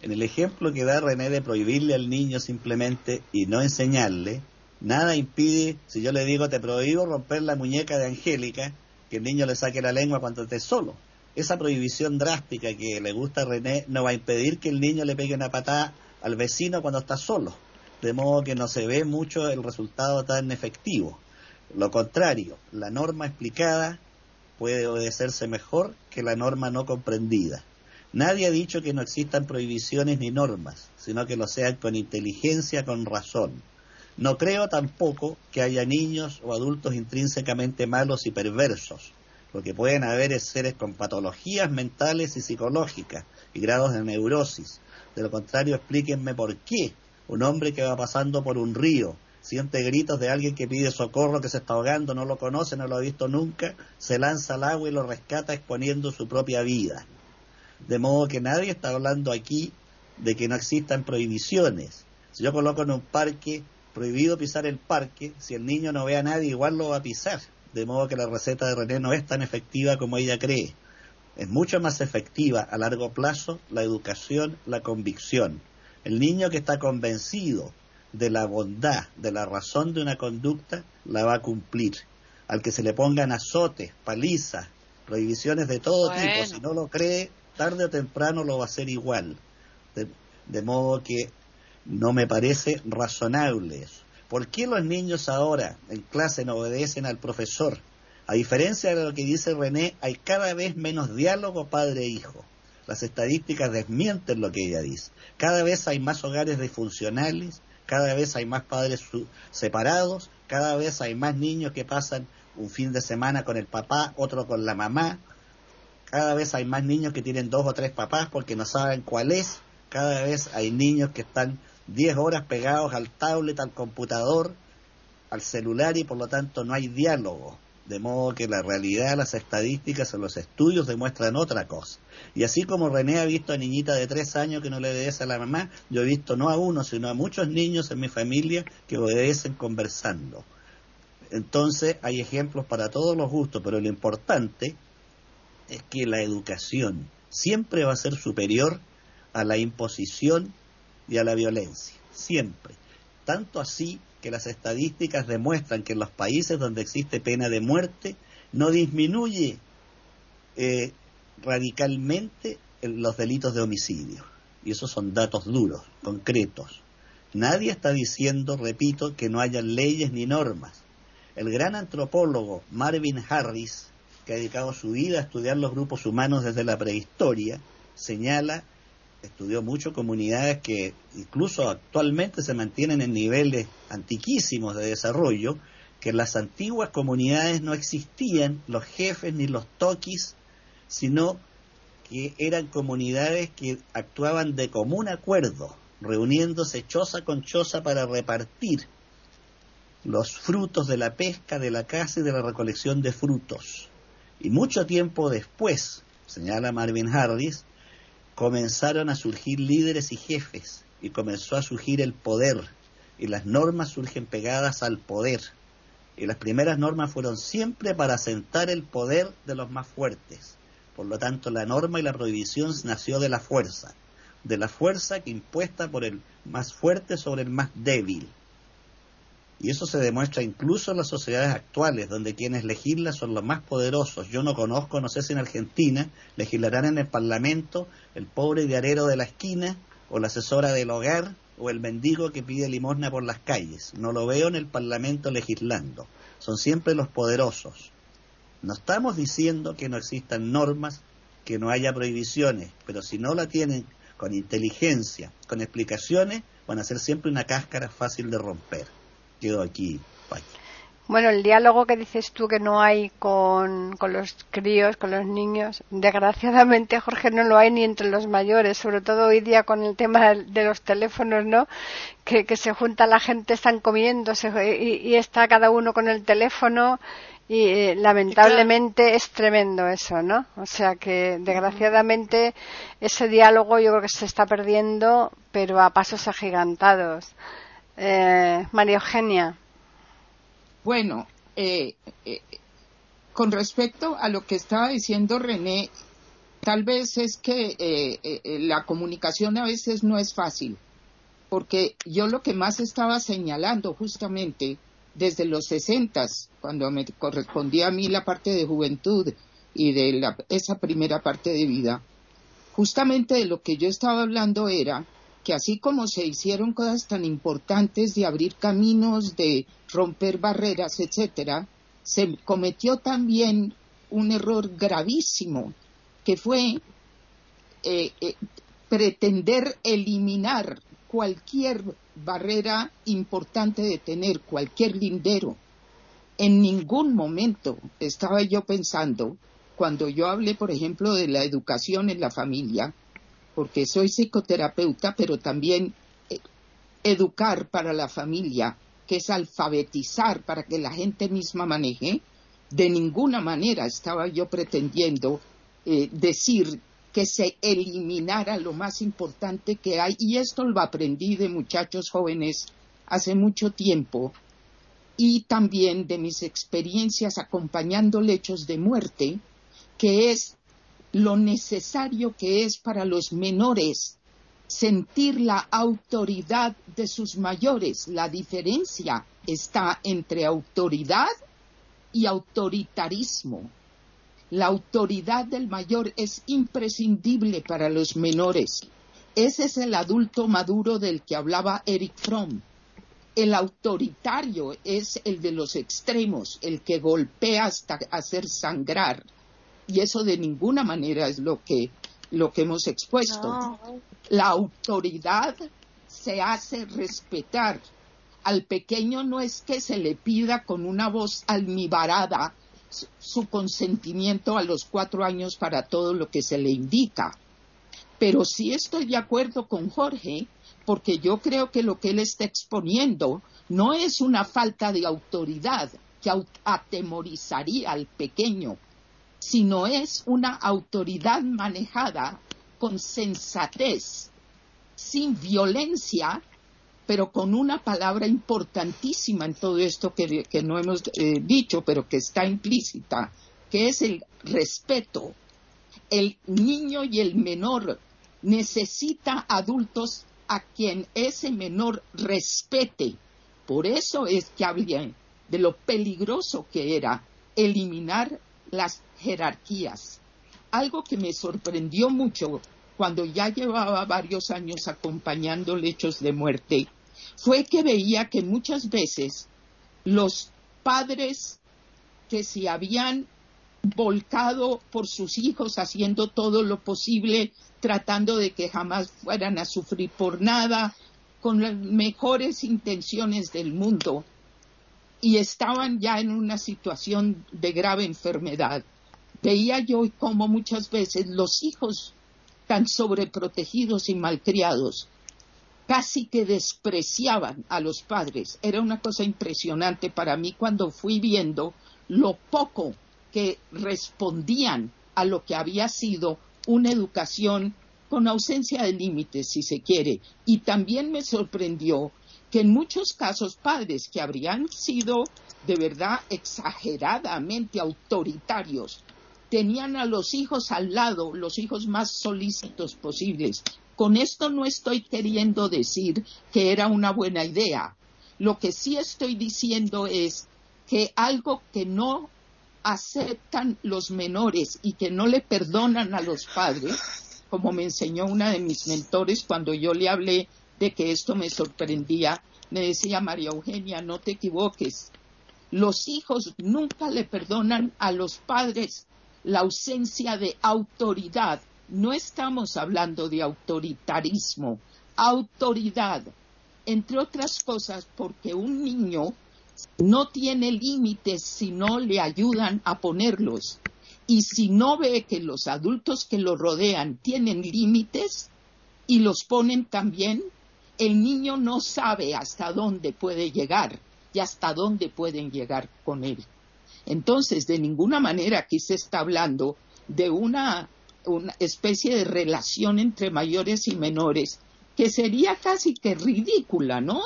En el ejemplo que da René de prohibirle al niño simplemente y no enseñarle, nada impide, si yo le digo te prohíbo romper la muñeca de Angélica, que el niño le saque la lengua cuando esté solo esa prohibición drástica que le gusta a René no va a impedir que el niño le pegue una patada al vecino cuando está solo. de modo que no se ve mucho el resultado tan efectivo. Lo contrario, la norma explicada puede obedecerse mejor que la norma no comprendida. Nadie ha dicho que no existan prohibiciones ni normas, sino que lo sean con inteligencia, con razón. No creo tampoco que haya niños o adultos intrínsecamente malos y perversos. Lo que pueden haber es seres con patologías mentales y psicológicas y grados de neurosis. De lo contrario, explíquenme por qué un hombre que va pasando por un río siente gritos de alguien que pide socorro, que se está ahogando, no lo conoce, no lo ha visto nunca, se lanza al agua y lo rescata exponiendo su propia vida. De modo que nadie está hablando aquí de que no existan prohibiciones. Si yo coloco en un parque prohibido pisar el parque, si el niño no ve a nadie, igual lo va a pisar. De modo que la receta de René no es tan efectiva como ella cree. Es mucho más efectiva a largo plazo la educación, la convicción. El niño que está convencido de la bondad, de la razón de una conducta, la va a cumplir. Al que se le pongan azotes, palizas, prohibiciones de todo tipo, si no lo cree, tarde o temprano lo va a hacer igual. De, modo que no me parece razonable eso. ¿Por qué los niños ahora en clase no obedecen al profesor? A diferencia de lo que dice René, hay cada vez menos diálogo padre-hijo. Las estadísticas desmienten lo que ella dice. Cada vez hay más hogares disfuncionales, cada vez hay más padres separados, cada vez hay más niños que pasan un fin de semana con el papá, otro con la mamá, cada vez hay más niños que tienen dos o tres papás porque no saben cuál es, cada vez hay niños que están diez horas pegados al tablet, al computador, al celular y por lo tanto no hay diálogo. De modo que la realidad, las estadísticas o los estudios demuestran otra cosa. Y así como René ha visto a niñita de tres años que no le obedece a la mamá, yo he visto no a uno, sino a muchos niños en mi familia que obedecen conversando. Entonces hay ejemplos para todos los gustos, pero lo importante es que la educación siempre va a ser superior a la imposición y a la violencia. Siempre. Tanto así que las estadísticas demuestran que en los países donde existe pena de muerte no disminuye eh, radicalmente los delitos de homicidio. Y esos son datos duros, concretos. Nadie está diciendo, repito, que no haya leyes ni normas. El gran antropólogo Marvin Harris, que ha dedicado su vida a estudiar los grupos humanos desde la prehistoria, señala estudió mucho comunidades que incluso actualmente se mantienen en niveles antiquísimos de desarrollo, que en las antiguas comunidades no existían los jefes ni los toquis, sino que eran comunidades que actuaban de común acuerdo, reuniéndose choza con choza para repartir los frutos de la pesca, de la caza y de la recolección de frutos. Y mucho tiempo después, señala Marvin Harris, comenzaron a surgir líderes y jefes y comenzó a surgir el poder y las normas surgen pegadas al poder y las primeras normas fueron siempre para asentar el poder de los más fuertes. Por lo tanto, la norma y la prohibición nació de la fuerza, de la fuerza que impuesta por el más fuerte sobre el más débil. Y eso se demuestra incluso en las sociedades actuales, donde quienes legislan son los más poderosos. Yo no conozco, no sé si en Argentina legislarán en el Parlamento el pobre diarero de la esquina, o la asesora del hogar, o el mendigo que pide limosna por las calles. No lo veo en el Parlamento legislando. Son siempre los poderosos. No estamos diciendo que no existan normas, que no haya prohibiciones, pero si no la tienen con inteligencia, con explicaciones, van a ser siempre una cáscara fácil de romper quedo aquí. Bueno, el diálogo que dices tú que no hay con, con, los críos, con los niños, desgraciadamente, Jorge, no lo hay ni entre los mayores, sobre todo hoy día con el tema de los teléfonos, ¿no? Que, que se junta la gente, están comiendo y, está cada uno con el teléfono y eh, lamentablemente es tremendo eso, ¿no? O sea que desgraciadamente ese diálogo yo creo que se está perdiendo, pero a pasos agigantados. Eh, María Eugenia. Bueno, eh, eh, con respecto a lo que estaba diciendo René, tal vez es que la comunicación a veces no es fácil, porque yo lo que más estaba señalando justamente desde los sesentas, cuando me correspondía a mí la parte de juventud y de esa primera parte de vida, justamente de lo que yo estaba hablando era que así como se hicieron cosas tan importantes de abrir caminos, de romper barreras, etcétera, se cometió también un error gravísimo, que fue eh, eh, pretender eliminar cualquier barrera importante de tener, cualquier lindero. En ningún momento estaba yo pensando, cuando yo hablé, por ejemplo, de la educación en la familia, porque soy psicoterapeuta, pero también eh, educar para la familia, que es alfabetizar para que la gente misma maneje, de ninguna manera estaba yo pretendiendo eh, decir que se eliminara lo más importante que hay, y esto lo aprendí de muchachos jóvenes hace mucho tiempo, y también de mis experiencias acompañando lechos de muerte, que es lo necesario que es para los menores sentir la autoridad de sus mayores. La diferencia está entre autoridad y autoritarismo. La autoridad del mayor es imprescindible para los menores. Ese es el adulto maduro del que hablaba Eric Fromm. El autoritario es el de los extremos, el que golpea hasta hacer sangrar y eso de ninguna manera es lo que, lo que hemos expuesto. La autoridad se hace respetar. Al pequeño no es que se le pida con una voz almibarada su consentimiento a los cuatro años para todo lo que se le indica. Pero sí estoy de acuerdo con Jorge, porque yo creo que lo que él está exponiendo no es una falta de autoridad que atemorizaría al pequeño, sino es una autoridad manejada con sensatez, sin violencia, pero con una palabra importantísima en todo esto que, no hemos eh, dicho, pero que está implícita, que es el respeto. El niño y el menor necesita adultos a quien ese menor respete. Por eso es que hablé de lo peligroso que era eliminar las jerarquías. Algo que me sorprendió mucho cuando ya llevaba varios años acompañando lechos de muerte fue que veía que muchas veces los padres que se habían volcado por sus hijos haciendo todo lo posible, tratando de que jamás fueran a sufrir por nada, con las mejores intenciones del mundo, y estaban ya en una situación de grave enfermedad. Veía yo como muchas veces los hijos tan sobreprotegidos y malcriados casi que despreciaban a los padres. Era una cosa impresionante para mí cuando fui viendo lo poco que respondían a lo que había sido una educación con ausencia de límites, si se quiere. Y también me sorprendió que en muchos casos padres que habrían sido de verdad exageradamente autoritarios tenían a los hijos al lado, los hijos más solícitos posibles. Con esto no estoy queriendo decir que era una buena idea. Lo que sí estoy diciendo es que algo que no aceptan los menores y que no le perdonan a los padres, como me enseñó una de mis mentores cuando yo le hablé de que esto me sorprendía, me decía María Eugenia, no te equivoques, los hijos nunca le perdonan a los padres la ausencia de autoridad. No estamos hablando de autoritarismo, autoridad, entre otras cosas porque un niño no tiene límites si no le ayudan a ponerlos. Y si no ve que los adultos que lo rodean tienen límites y los ponen también, el niño no sabe hasta dónde puede llegar y hasta dónde pueden llegar con él. Entonces, de ninguna manera aquí se está hablando de una, una especie de relación entre mayores y menores que sería casi que ridícula, ¿no?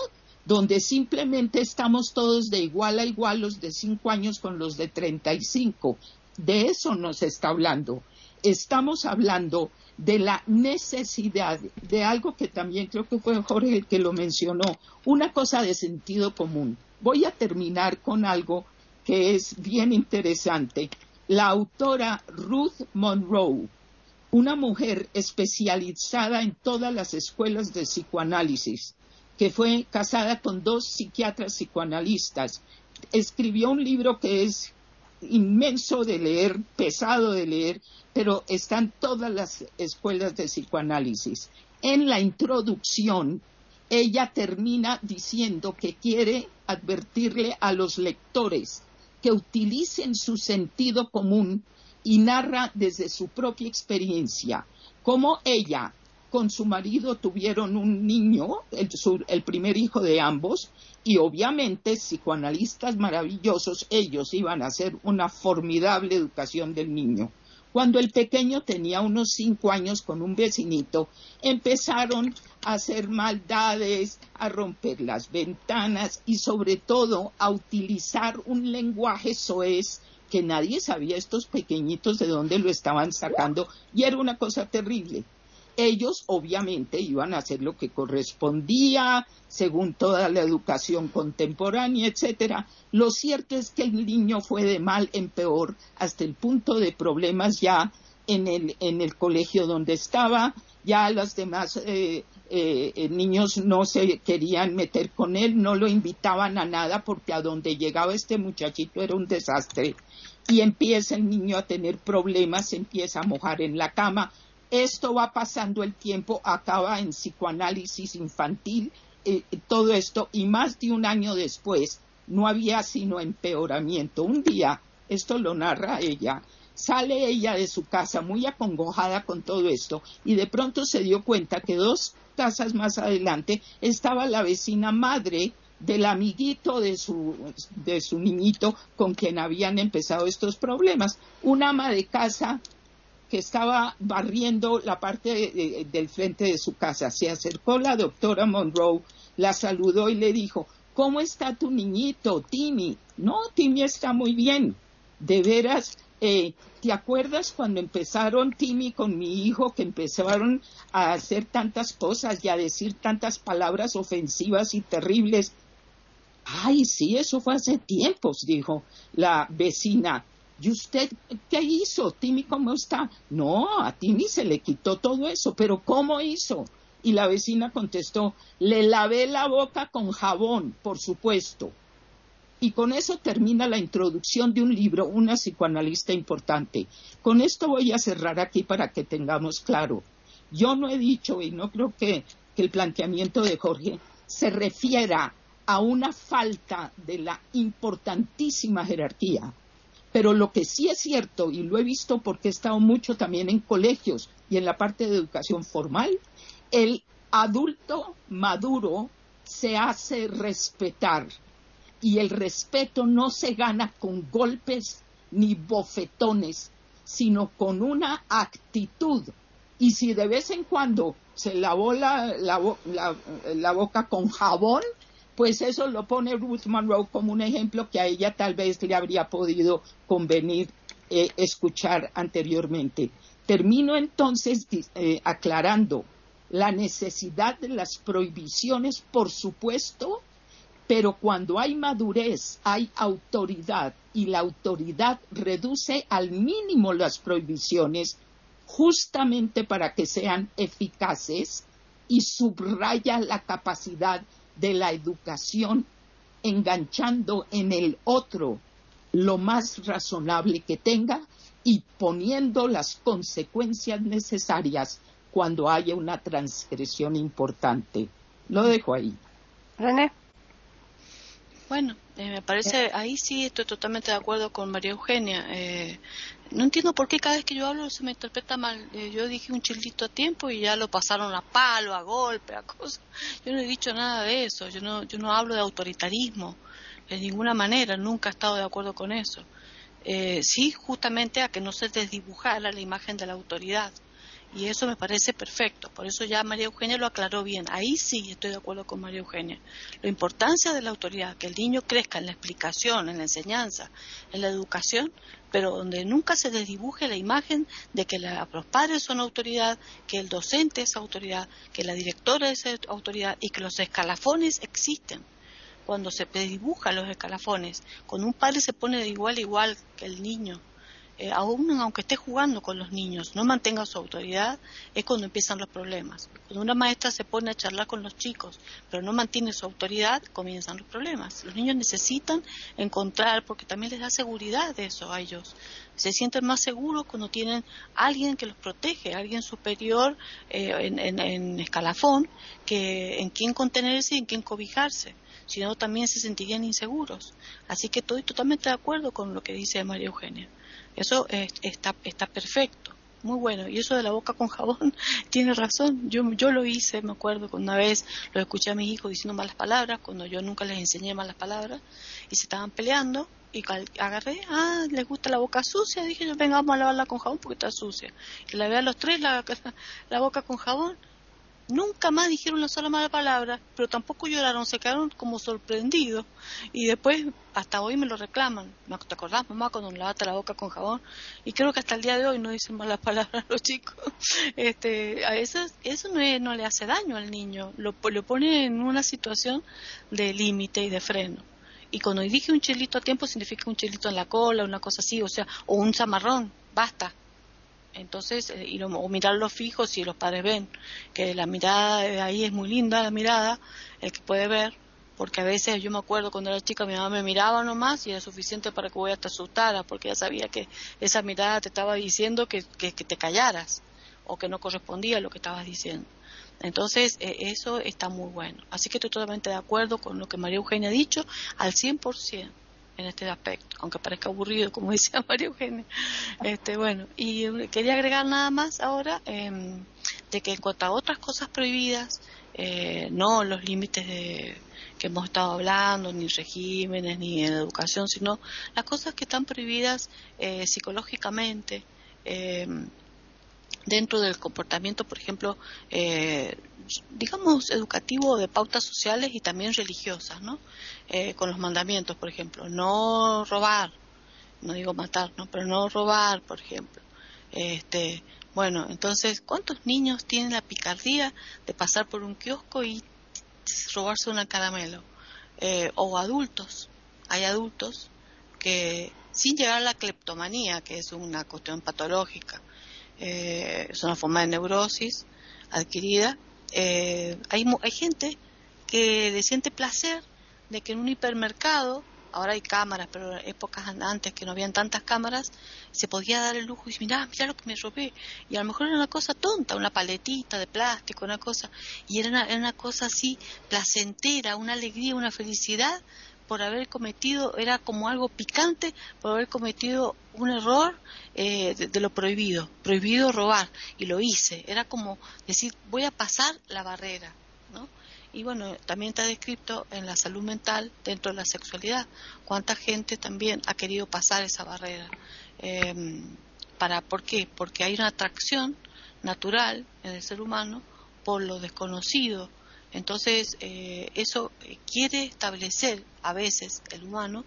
Donde simplemente estamos todos de igual a igual los de cinco años con los de treinta y cinco. De eso nos está hablando. Estamos hablando de la necesidad de algo que también creo que fue Jorge el que lo mencionó, una cosa de sentido común. Voy a terminar con algo que es bien interesante. La autora Ruth Monroe una mujer especializada en todas las escuelas de psicoanálisis, que fue casada con dos psiquiatras psicoanalistas. Escribió un libro que es inmenso de leer, pesado de leer, pero están todas las escuelas de psicoanálisis. En la introducción, ella termina diciendo que quiere advertirle a los lectores que utilicen su sentido común y narra desde su propia experiencia cómo ella con su marido tuvieron un niño, el, primer hijo de ambos, y obviamente psicoanalistas maravillosos, ellos iban a hacer una formidable educación del niño. Cuando el pequeño tenía unos cinco años con un vecinito, empezaron a hacer maldades, a romper las ventanas y sobre todo a utilizar un lenguaje soez que nadie sabía estos pequeñitos de dónde lo estaban sacando y era una cosa terrible ellos obviamente iban a hacer lo que correspondía según toda la educación contemporánea, etcétera. Lo cierto es que el niño fue de mal en peor hasta el punto de problemas ya en el, en el colegio donde estaba, ya los demás eh, eh, niños no se querían meter con él, no lo invitaban a nada porque a donde llegaba este muchachito era un desastre y empieza el niño a tener problemas, empieza a mojar en la cama, esto va pasando el tiempo, acaba en psicoanálisis infantil, eh, todo esto, y más de un año después no había sino empeoramiento. Un día, esto lo narra ella, sale ella de su casa muy acongojada con todo esto y de pronto se dio cuenta que dos casas más adelante estaba la vecina madre del amiguito de su, de su niñito con quien habían empezado estos problemas. Una ama de casa que estaba barriendo la parte del frente de su casa. Se acercó la doctora Monroe, la saludó y le dijo, ¿cómo está tu niñito, Timmy? No, Timmy está muy bien. De veras, eh, ¿te acuerdas cuando empezaron Timmy con mi hijo, que empezaron a hacer tantas cosas y a decir tantas palabras ofensivas y terribles? Ay, sí, eso fue hace tiempos, dijo la vecina. ¿Y usted qué hizo? Timmy, ¿cómo está? No, a Timmy se le quitó todo eso, pero ¿cómo hizo? Y la vecina contestó, le lavé la boca con jabón, por supuesto. Y con eso termina la introducción de un libro, una psicoanalista importante. Con esto voy a cerrar aquí para que tengamos claro. Yo no he dicho, y no creo que, que el planteamiento de Jorge se refiera a una falta de la importantísima jerarquía pero lo que sí es cierto, y lo he visto porque he estado mucho también en colegios y en la parte de educación formal, el adulto maduro se hace respetar y el respeto no se gana con golpes ni bofetones, sino con una actitud. Y si de vez en cuando se lavó la, la boca con jabón, pues eso lo pone Ruth Monroe como un ejemplo que a ella tal vez le habría podido convenir eh, escuchar anteriormente. Termino entonces eh, aclarando la necesidad de las prohibiciones, por supuesto, pero cuando hay madurez, hay autoridad y la autoridad reduce al mínimo las prohibiciones justamente para que sean eficaces y subraya la capacidad de la educación, enganchando en el otro lo más razonable que tenga y poniendo las consecuencias necesarias cuando haya una transgresión importante. Lo dejo ahí. René. Bueno, eh, me parece, ahí sí estoy totalmente de acuerdo con María Eugenia. Eh, no entiendo por qué cada vez que yo hablo se me interpreta mal. Eh, yo dije un chilito a tiempo y ya lo pasaron a palo, a golpe, a cosas. Yo no he dicho nada de eso. Yo no, yo no hablo de autoritarismo de ninguna manera. Nunca he estado de acuerdo con eso. sí, justamente a que no se desdibujara la imagen de la autoridad. Y eso me parece perfecto. Por eso ya María Eugenia lo aclaró bien. Ahí sí estoy de acuerdo con María Eugenia. La importancia de la autoridad, que el niño crezca en la explicación, en la enseñanza, en la educación, pero donde nunca se desdibuje la imagen de que los padres son autoridad, que el docente es autoridad, que la directora es autoridad y que los escalafones existen. Cuando se desdibujan los escalafones, cuando un padre se pone de igual a igual que el niño, eh, aún aunque esté jugando con los niños, no mantenga su autoridad, es cuando empiezan los problemas. Cuando una maestra se pone a charlar con los chicos, pero no mantiene su autoridad, comienzan los problemas. Los niños necesitan encontrar, porque también les da seguridad eso a ellos. Se sienten más seguros cuando tienen alguien que los protege, alguien superior eh, en, escalafón, que en quien contenerse y en quien cobijarse sino también se sentirían inseguros. Así que estoy totalmente de acuerdo con lo que dice María Eugenia. Eso está, está perfecto, muy bueno. Y eso de la boca con jabón, tiene razón. Yo, yo lo hice, me acuerdo, que una vez lo escuché a mis hijos diciendo malas palabras, cuando yo nunca les enseñé malas palabras, y se estaban peleando, y agarré, ah, les gusta la boca sucia, dije yo, venga, vamos a lavarla con jabón porque está sucia. Y la ve a los tres la, la boca con jabón, Nunca más dijeron una sola mala palabra, pero tampoco lloraron, se quedaron como sorprendidos. Y después, hasta hoy me lo reclaman. ¿Te acordás, mamá, cuando lavaste la boca con jabón? Y creo que hasta el día de hoy no dicen malas palabras los chicos. Este, a eso, eso no, le hace daño al niño, lo, lo pone en una situación de límite y de freno. Y cuando dije un chelito a tiempo significa un chelito en la cola, una cosa así, o sea, o un zamarrón, basta, entonces, eh, y o mirar los fijos si los padres ven que la mirada de ahí es muy linda, la mirada, el que puede ver, porque a veces yo me acuerdo cuando era chica mi mamá me miraba nomás y era suficiente para que voy a te asustara, porque ya sabía que esa mirada te estaba diciendo que, que, te callaras o que no correspondía a lo que estabas diciendo. Entonces, eh, eso está muy bueno. Así que estoy totalmente de acuerdo con lo que María Eugenia ha dicho al 100% en este aspecto, aunque parezca aburrido, como decía María Eugenia. Este, bueno, y eh, quería agregar nada más ahora em, de que en cuanto a otras cosas prohibidas, eh, no los límites de, que hemos estado hablando, ni regímenes, ni en educación, sino las cosas que están prohibidas eh, psicológicamente, em, dentro del comportamiento, por ejemplo, eh, digamos, educativo de pautas sociales y también religiosas, ¿no? Eh, con los mandamientos, por ejemplo, no robar, no digo matar, ¿no? Pero no robar, por ejemplo. Este, bueno, entonces, ¿cuántos niños tienen la picardía de pasar por un kiosco y robarse una caramelo? Eh, o adultos, hay adultos que sin llegar a la cleptomanía, que es una cuestión patológica, eh, es una forma de neurosis adquirida. Eh, hay, hay gente que siente placer de que en un hipermercado, ahora hay cámaras, pero épocas antes que no habían tantas cámaras, se podía dar el lujo y decir, mira, mira lo que me robé. Y a lo mejor era una cosa tonta, una paletita de plástico, una cosa, y era una cosa así placentera, una alegría, una felicidad por haber cometido, era como algo picante por haber cometido un error eh, de, lo prohibido, prohibido robar, y lo hice, era como decir, voy a pasar la barrera, ¿no? Y bueno, también está descrito en la salud mental dentro de la sexualidad, cuánta gente también ha querido pasar esa barrera. Em, para, ¿Por qué? Porque hay una atracción natural en el ser humano por lo desconocido, entonces, eh, eso quiere establecer a veces el humano,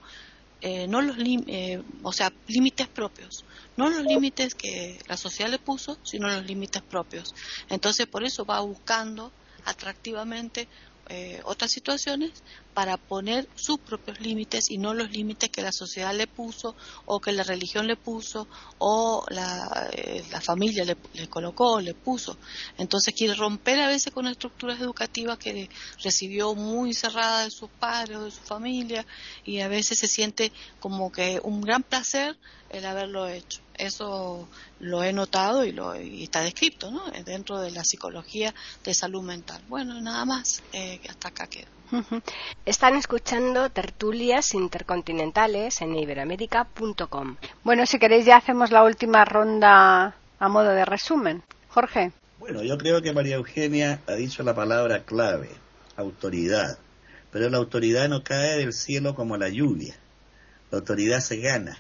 eh, no los eh, o sea, límites propios, no los límites que la sociedad le puso, sino los límites propios. Entonces, por eso va buscando atractivamente eh, otras situaciones para poner sus propios límites y no los límites que la sociedad le puso o que la religión le puso o la, eh, familia le, colocó, le puso. Entonces quiere romper a veces con estructuras educativas que recibió muy cerradas de sus padres o de su familia y a veces se siente como que un gran placer el haberlo hecho. Eso lo he notado y, lo, está descrito ¿no? dentro de la psicología de salud mental. Bueno, nada más, eh, hasta acá quedo. Están escuchando tertulias intercontinentales en iberoamérica.com. Bueno, si queréis ya hacemos la última ronda a modo de resumen. Jorge. Bueno, yo creo que María Eugenia ha dicho la palabra clave, autoridad. Pero la autoridad no cae del cielo como la lluvia. La autoridad se gana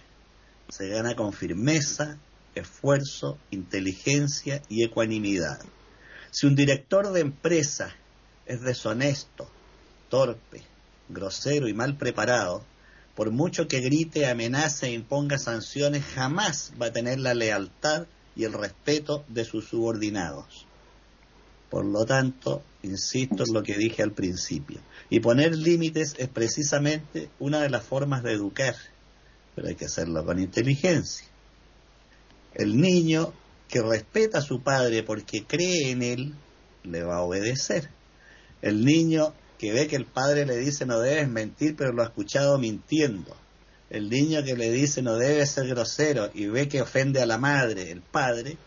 se gana con firmeza, esfuerzo, inteligencia y ecuanimidad. Si un director de empresa es deshonesto, torpe, grosero y mal preparado, por mucho que grite, amenace e imponga sanciones, jamás va a tener la lealtad y el respeto de sus subordinados. Por lo tanto, insisto en lo que dije al principio, y poner límites es precisamente una de las formas de educar pero hay que hacerlo con inteligencia. El niño que respeta a su padre porque cree en él, le va a obedecer. El niño que ve que el padre le dice no debes mentir, pero lo ha escuchado mintiendo. El niño que le dice no debe ser grosero y ve que ofende a la madre, el padre,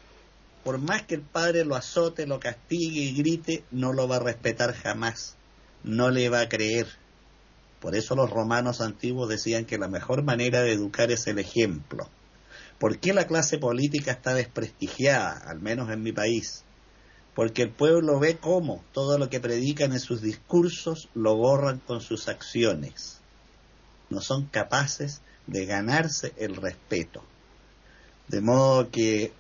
por más que el padre lo azote, lo castigue y grite, no lo va a respetar jamás, no le va a creer. Por eso los romanos antiguos decían que la mejor manera de educar es el ejemplo. ¿Por qué la clase política está desprestigiada, al menos en mi país? Porque el pueblo ve cómo todo lo que predican en sus discursos lo borran con sus acciones. No son capaces de ganarse el respeto. De modo que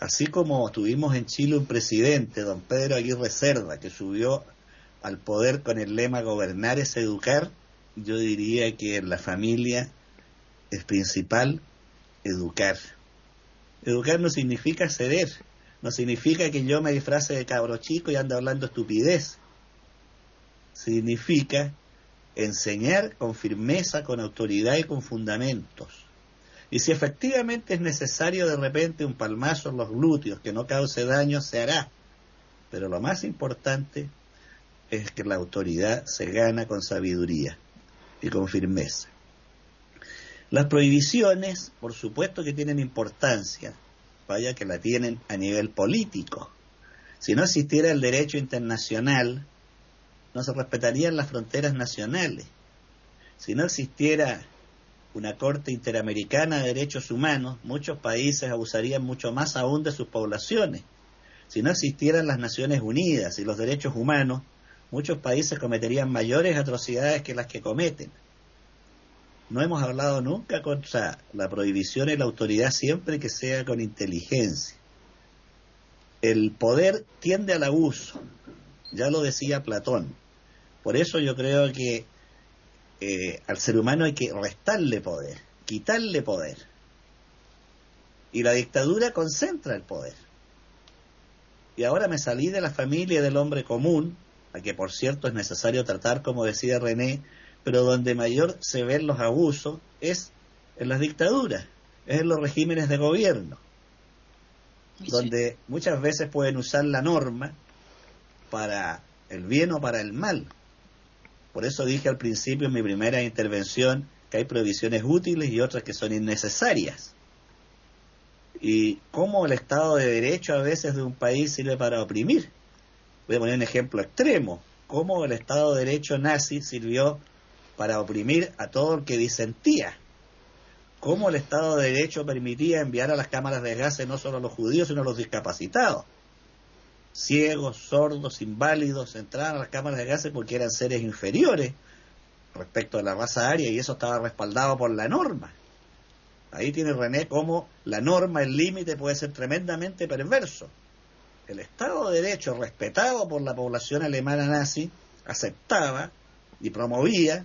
Así como tuvimos en Chile un presidente, don Pedro Aguirre Cerda, que subió al poder con el lema gobernar es educar, yo diría que en la familia es principal educar. Educar no significa ceder, no significa que yo me disfrace de cabro chico y ande hablando estupidez. Significa enseñar con firmeza, con autoridad y con fundamentos. Y si efectivamente es necesario de repente un palmazo en los glúteos que no cause daño, se hará. Pero lo más importante es que la autoridad se gana con sabiduría y con firmeza. Las prohibiciones, por supuesto que tienen importancia, vaya que la tienen a nivel político. Si no existiera el derecho internacional, no se respetarían las fronteras nacionales. Si no existiera una Corte Interamericana de Derechos Humanos, muchos países abusarían mucho más aún de sus poblaciones. Si no existieran las Naciones Unidas y los derechos humanos, muchos países cometerían mayores atrocidades que las que cometen. No hemos hablado nunca contra la prohibición y la autoridad siempre que sea con inteligencia. El poder tiende al abuso, ya lo decía Platón. Por eso yo creo que eh, al ser humano hay que restarle poder, quitarle poder. Y la dictadura concentra el poder. Y ahora me salí de la familia del hombre común, a que por cierto es necesario tratar, como decía René, pero donde mayor se ven los abusos es en las dictaduras, es en los regímenes de gobierno, donde muchas veces pueden usar la norma para el bien o para el mal. Por eso dije al principio en mi primera intervención que hay provisiones útiles y otras que son innecesarias. Y cómo el Estado de Derecho a veces de un país sirve para oprimir. Voy a poner un ejemplo extremo. Cómo el Estado de Derecho nazi sirvió para oprimir a todo el que disentía. Cómo el Estado de Derecho permitía enviar a las cámaras de gases no solo a los judíos, sino a los discapacitados ciegos, sordos, inválidos, entraban a las cámaras de gases porque eran seres inferiores respecto a la raza aria y eso estaba respaldado por la norma. Ahí tiene René cómo la norma, el límite puede ser tremendamente perverso. El Estado de Derecho, respetado por la población alemana nazi, aceptaba y promovía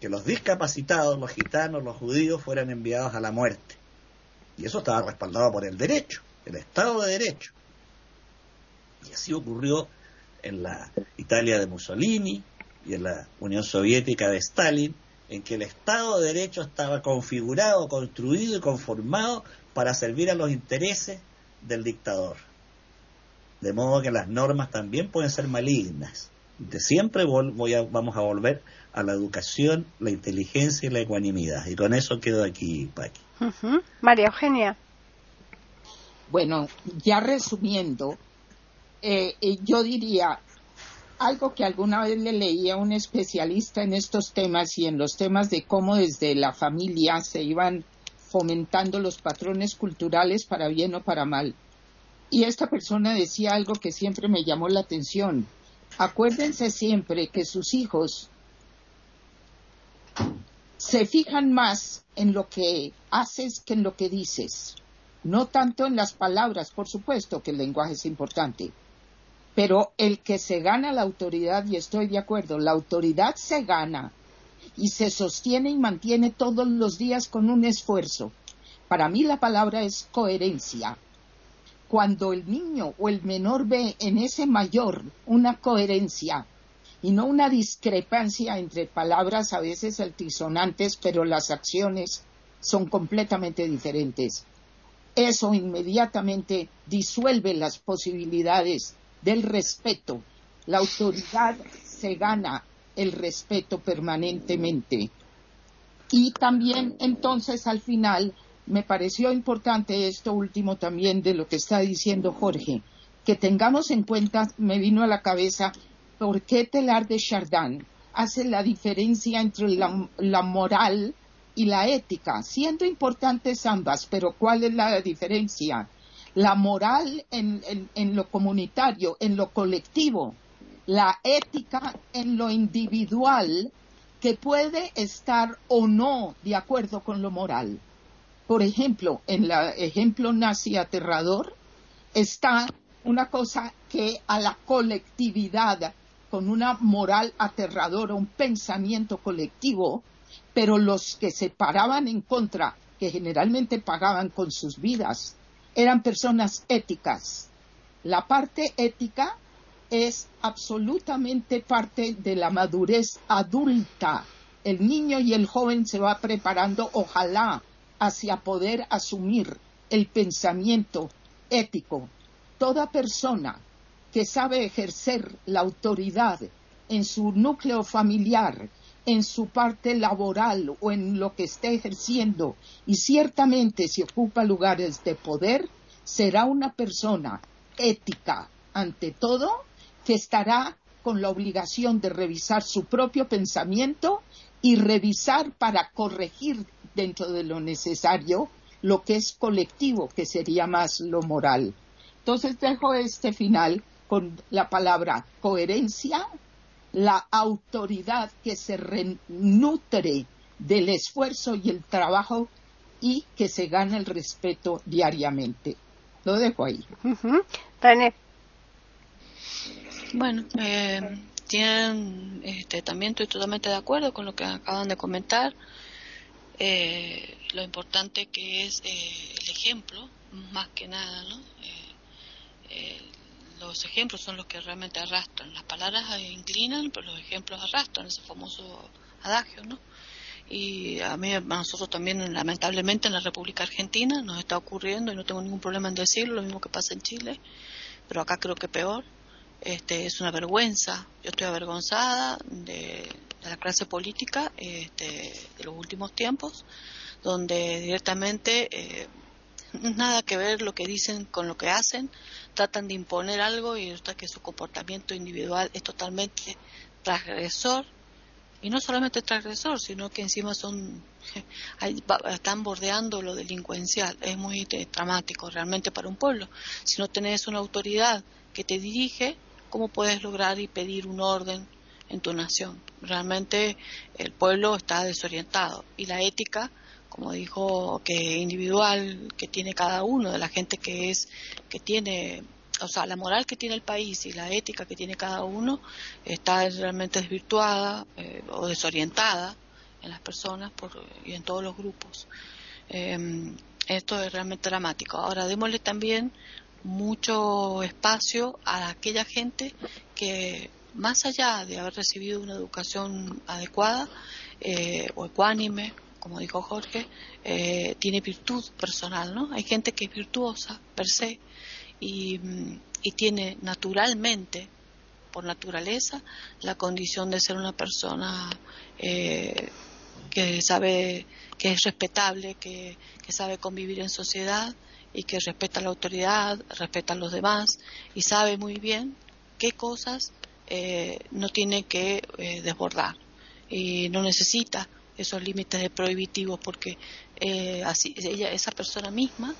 que los discapacitados, los gitanos, los judíos, fueran enviados a la muerte. Y eso estaba respaldado por el derecho, el Estado de Derecho. Y así ocurrió en la Italia de Mussolini y en la Unión Soviética de Stalin, en que el Estado de Derecho estaba configurado, construido y conformado para servir a los intereses del dictador. De modo que las normas también pueden ser malignas. De siempre voy a, vamos a volver a la educación, la inteligencia y la ecuanimidad. Y con eso quedo aquí, Paqui. María Eugenia. Bueno, ya resumiendo, eh, yo diría algo que alguna vez le leía a un especialista en estos temas y en los temas de cómo desde la familia se iban fomentando los patrones culturales para bien o para mal. Y esta persona decía algo que siempre me llamó la atención. Acuérdense siempre que sus hijos se fijan más en lo que haces que en lo que dices. No tanto en las palabras, por supuesto que el lenguaje es importante, pero el que se gana la autoridad, y estoy de acuerdo, la autoridad se gana y se sostiene y mantiene todos los días con un esfuerzo. Para mí la palabra es coherencia. Cuando el niño o el menor ve en ese mayor una coherencia y no una discrepancia entre palabras a veces altisonantes, pero las acciones son completamente diferentes. eso inmediatamente disuelve las posibilidades del respeto. La autoridad se gana el respeto permanentemente. Y también entonces al final me pareció importante esto último también de lo que está diciendo Jorge, que tengamos en cuenta, me vino a la cabeza, por qué Telar de Chardin hace la diferencia entre la, moral y la ética, siendo importantes ambas, pero ¿cuál es la diferencia? La moral en lo comunitario, en lo colectivo, la ética en lo individual que puede estar o no de acuerdo con lo moral. Por ejemplo, en el ejemplo nazi aterrador está una cosa que a la colectividad, con una moral aterradora, un pensamiento colectivo, pero los que se paraban en contra, que generalmente pagaban con sus vidas, eran personas éticas. La parte ética es absolutamente parte de la madurez adulta. El niño y el joven se va preparando, ojalá, hacia poder asumir el pensamiento ético. Toda persona que sabe ejercer la autoridad en su núcleo familiar, en su parte laboral o en lo que esté ejerciendo y ciertamente si ocupa lugares de poder, será una persona ética ante todo que estará con la obligación de revisar su propio pensamiento y revisar para corregir dentro de lo necesario lo que es colectivo, que sería más lo moral. Entonces dejo este final con la palabra coherencia, la autoridad que se nutre del esfuerzo y el trabajo y que se gana el respeto diariamente. Lo dejo ahí. Bueno, eh, tienen, este, también estoy totalmente de acuerdo con lo que acaban de comentar. Eh, lo importante que es eh, el ejemplo, más que nada, ¿no? los ejemplos son los que realmente arrastran. Las palabras inclinan, pero los ejemplos arrastran, ese famoso adagio, ¿no? Y a mí, a nosotros también, lamentablemente, en la República Argentina nos está ocurriendo, y no tengo ningún problema en decirlo, lo mismo que pasa en Chile, pero acá creo que peor, este, es una vergüenza. Yo estoy avergonzada de, la clase política este, de los últimos tiempos, donde directamente eh, nada que ver lo que dicen con lo que hacen, tratan de imponer algo y resulta que su comportamiento individual es totalmente transgresor y no solamente transgresor, sino que encima son están bordeando lo delincuencial. Es muy dramático realmente para un pueblo. Si no tenés una autoridad que te dirige, cómo puedes lograr y pedir un orden en tu nación. Realmente el pueblo está desorientado y la ética, como dijo, que individual que tiene cada uno de la gente que es, que tiene, o sea, la moral que tiene el país y la ética que tiene cada uno está realmente desvirtuada eh, o desorientada en las personas y en todos los grupos. Em, esto es realmente dramático. Ahora démosle también mucho espacio a aquella gente que más allá de haber recibido una educación adecuada eh, o ecuánime, como dijo Jorge, eh, tiene virtud personal, ¿no? Hay gente que es virtuosa per se y, y tiene naturalmente, por naturaleza, la condición de ser una persona eh, que sabe que es respetable, que, que sabe convivir en sociedad y que respeta la autoridad, respeta a los demás y sabe muy bien qué cosas eh, no tiene que eh, desbordar y no necesita esos límites de prohibitivos porque eh, así ella esa persona misma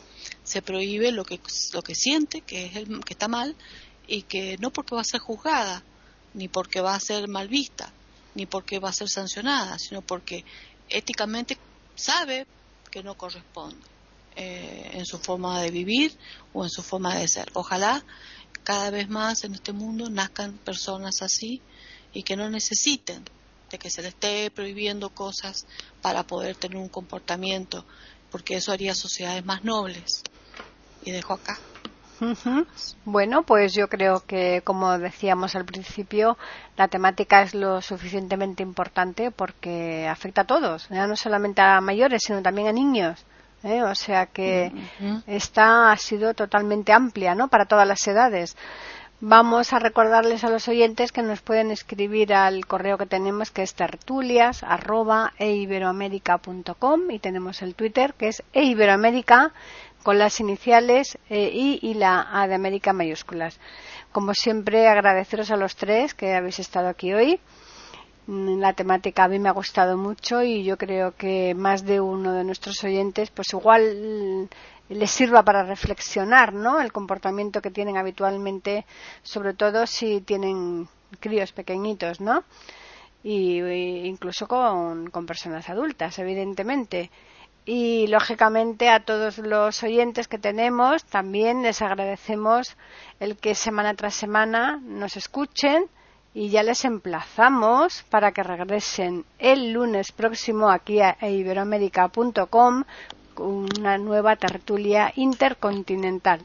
se prohíbe lo que lo que siente que es el, que está mal y que no porque va a ser juzgada ni porque va a ser mal vista ni porque va a ser sancionada sino porque éticamente sabe que no corresponde eh, en su forma de vivir o en su forma de ser. Ojalá cada vez más en este mundo nazcan personas así y que no necesiten de que se les esté prohibiendo cosas para poder tener un comportamiento, porque eso haría sociedades más nobles. Y dejo acá. Bueno, pues yo creo que, como decíamos al principio, la temática es lo suficientemente importante porque afecta a todos, ya no solamente a mayores, sino también a niños ¿eh? o sea que esta ha sido totalmente amplia, ¿no? Para todas las edades. Vamos a recordarles a los oyentes que nos pueden escribir al correo que tenemos que es tertulias@eiberoamerica.com y tenemos el Twitter que es eiberoamerica con las iniciales eh, I y la A de América mayúsculas. Como siempre, agradeceros a los tres que habéis estado aquí hoy. Mm, la temática a mí me ha gustado mucho y yo creo que más de uno de nuestros oyentes, pues igual les sirva para reflexionar, ¿no? El comportamiento que tienen habitualmente, sobre todo si tienen críos pequeñitos, ¿no? Y, incluso con, con personas adultas, evidentemente. Y lógicamente a todos los oyentes que tenemos también les agradecemos el que semana tras semana nos escuchen y ya les emplazamos para que regresen el lunes próximo aquí a iberoamérica.com una nueva tertulia intercontinental.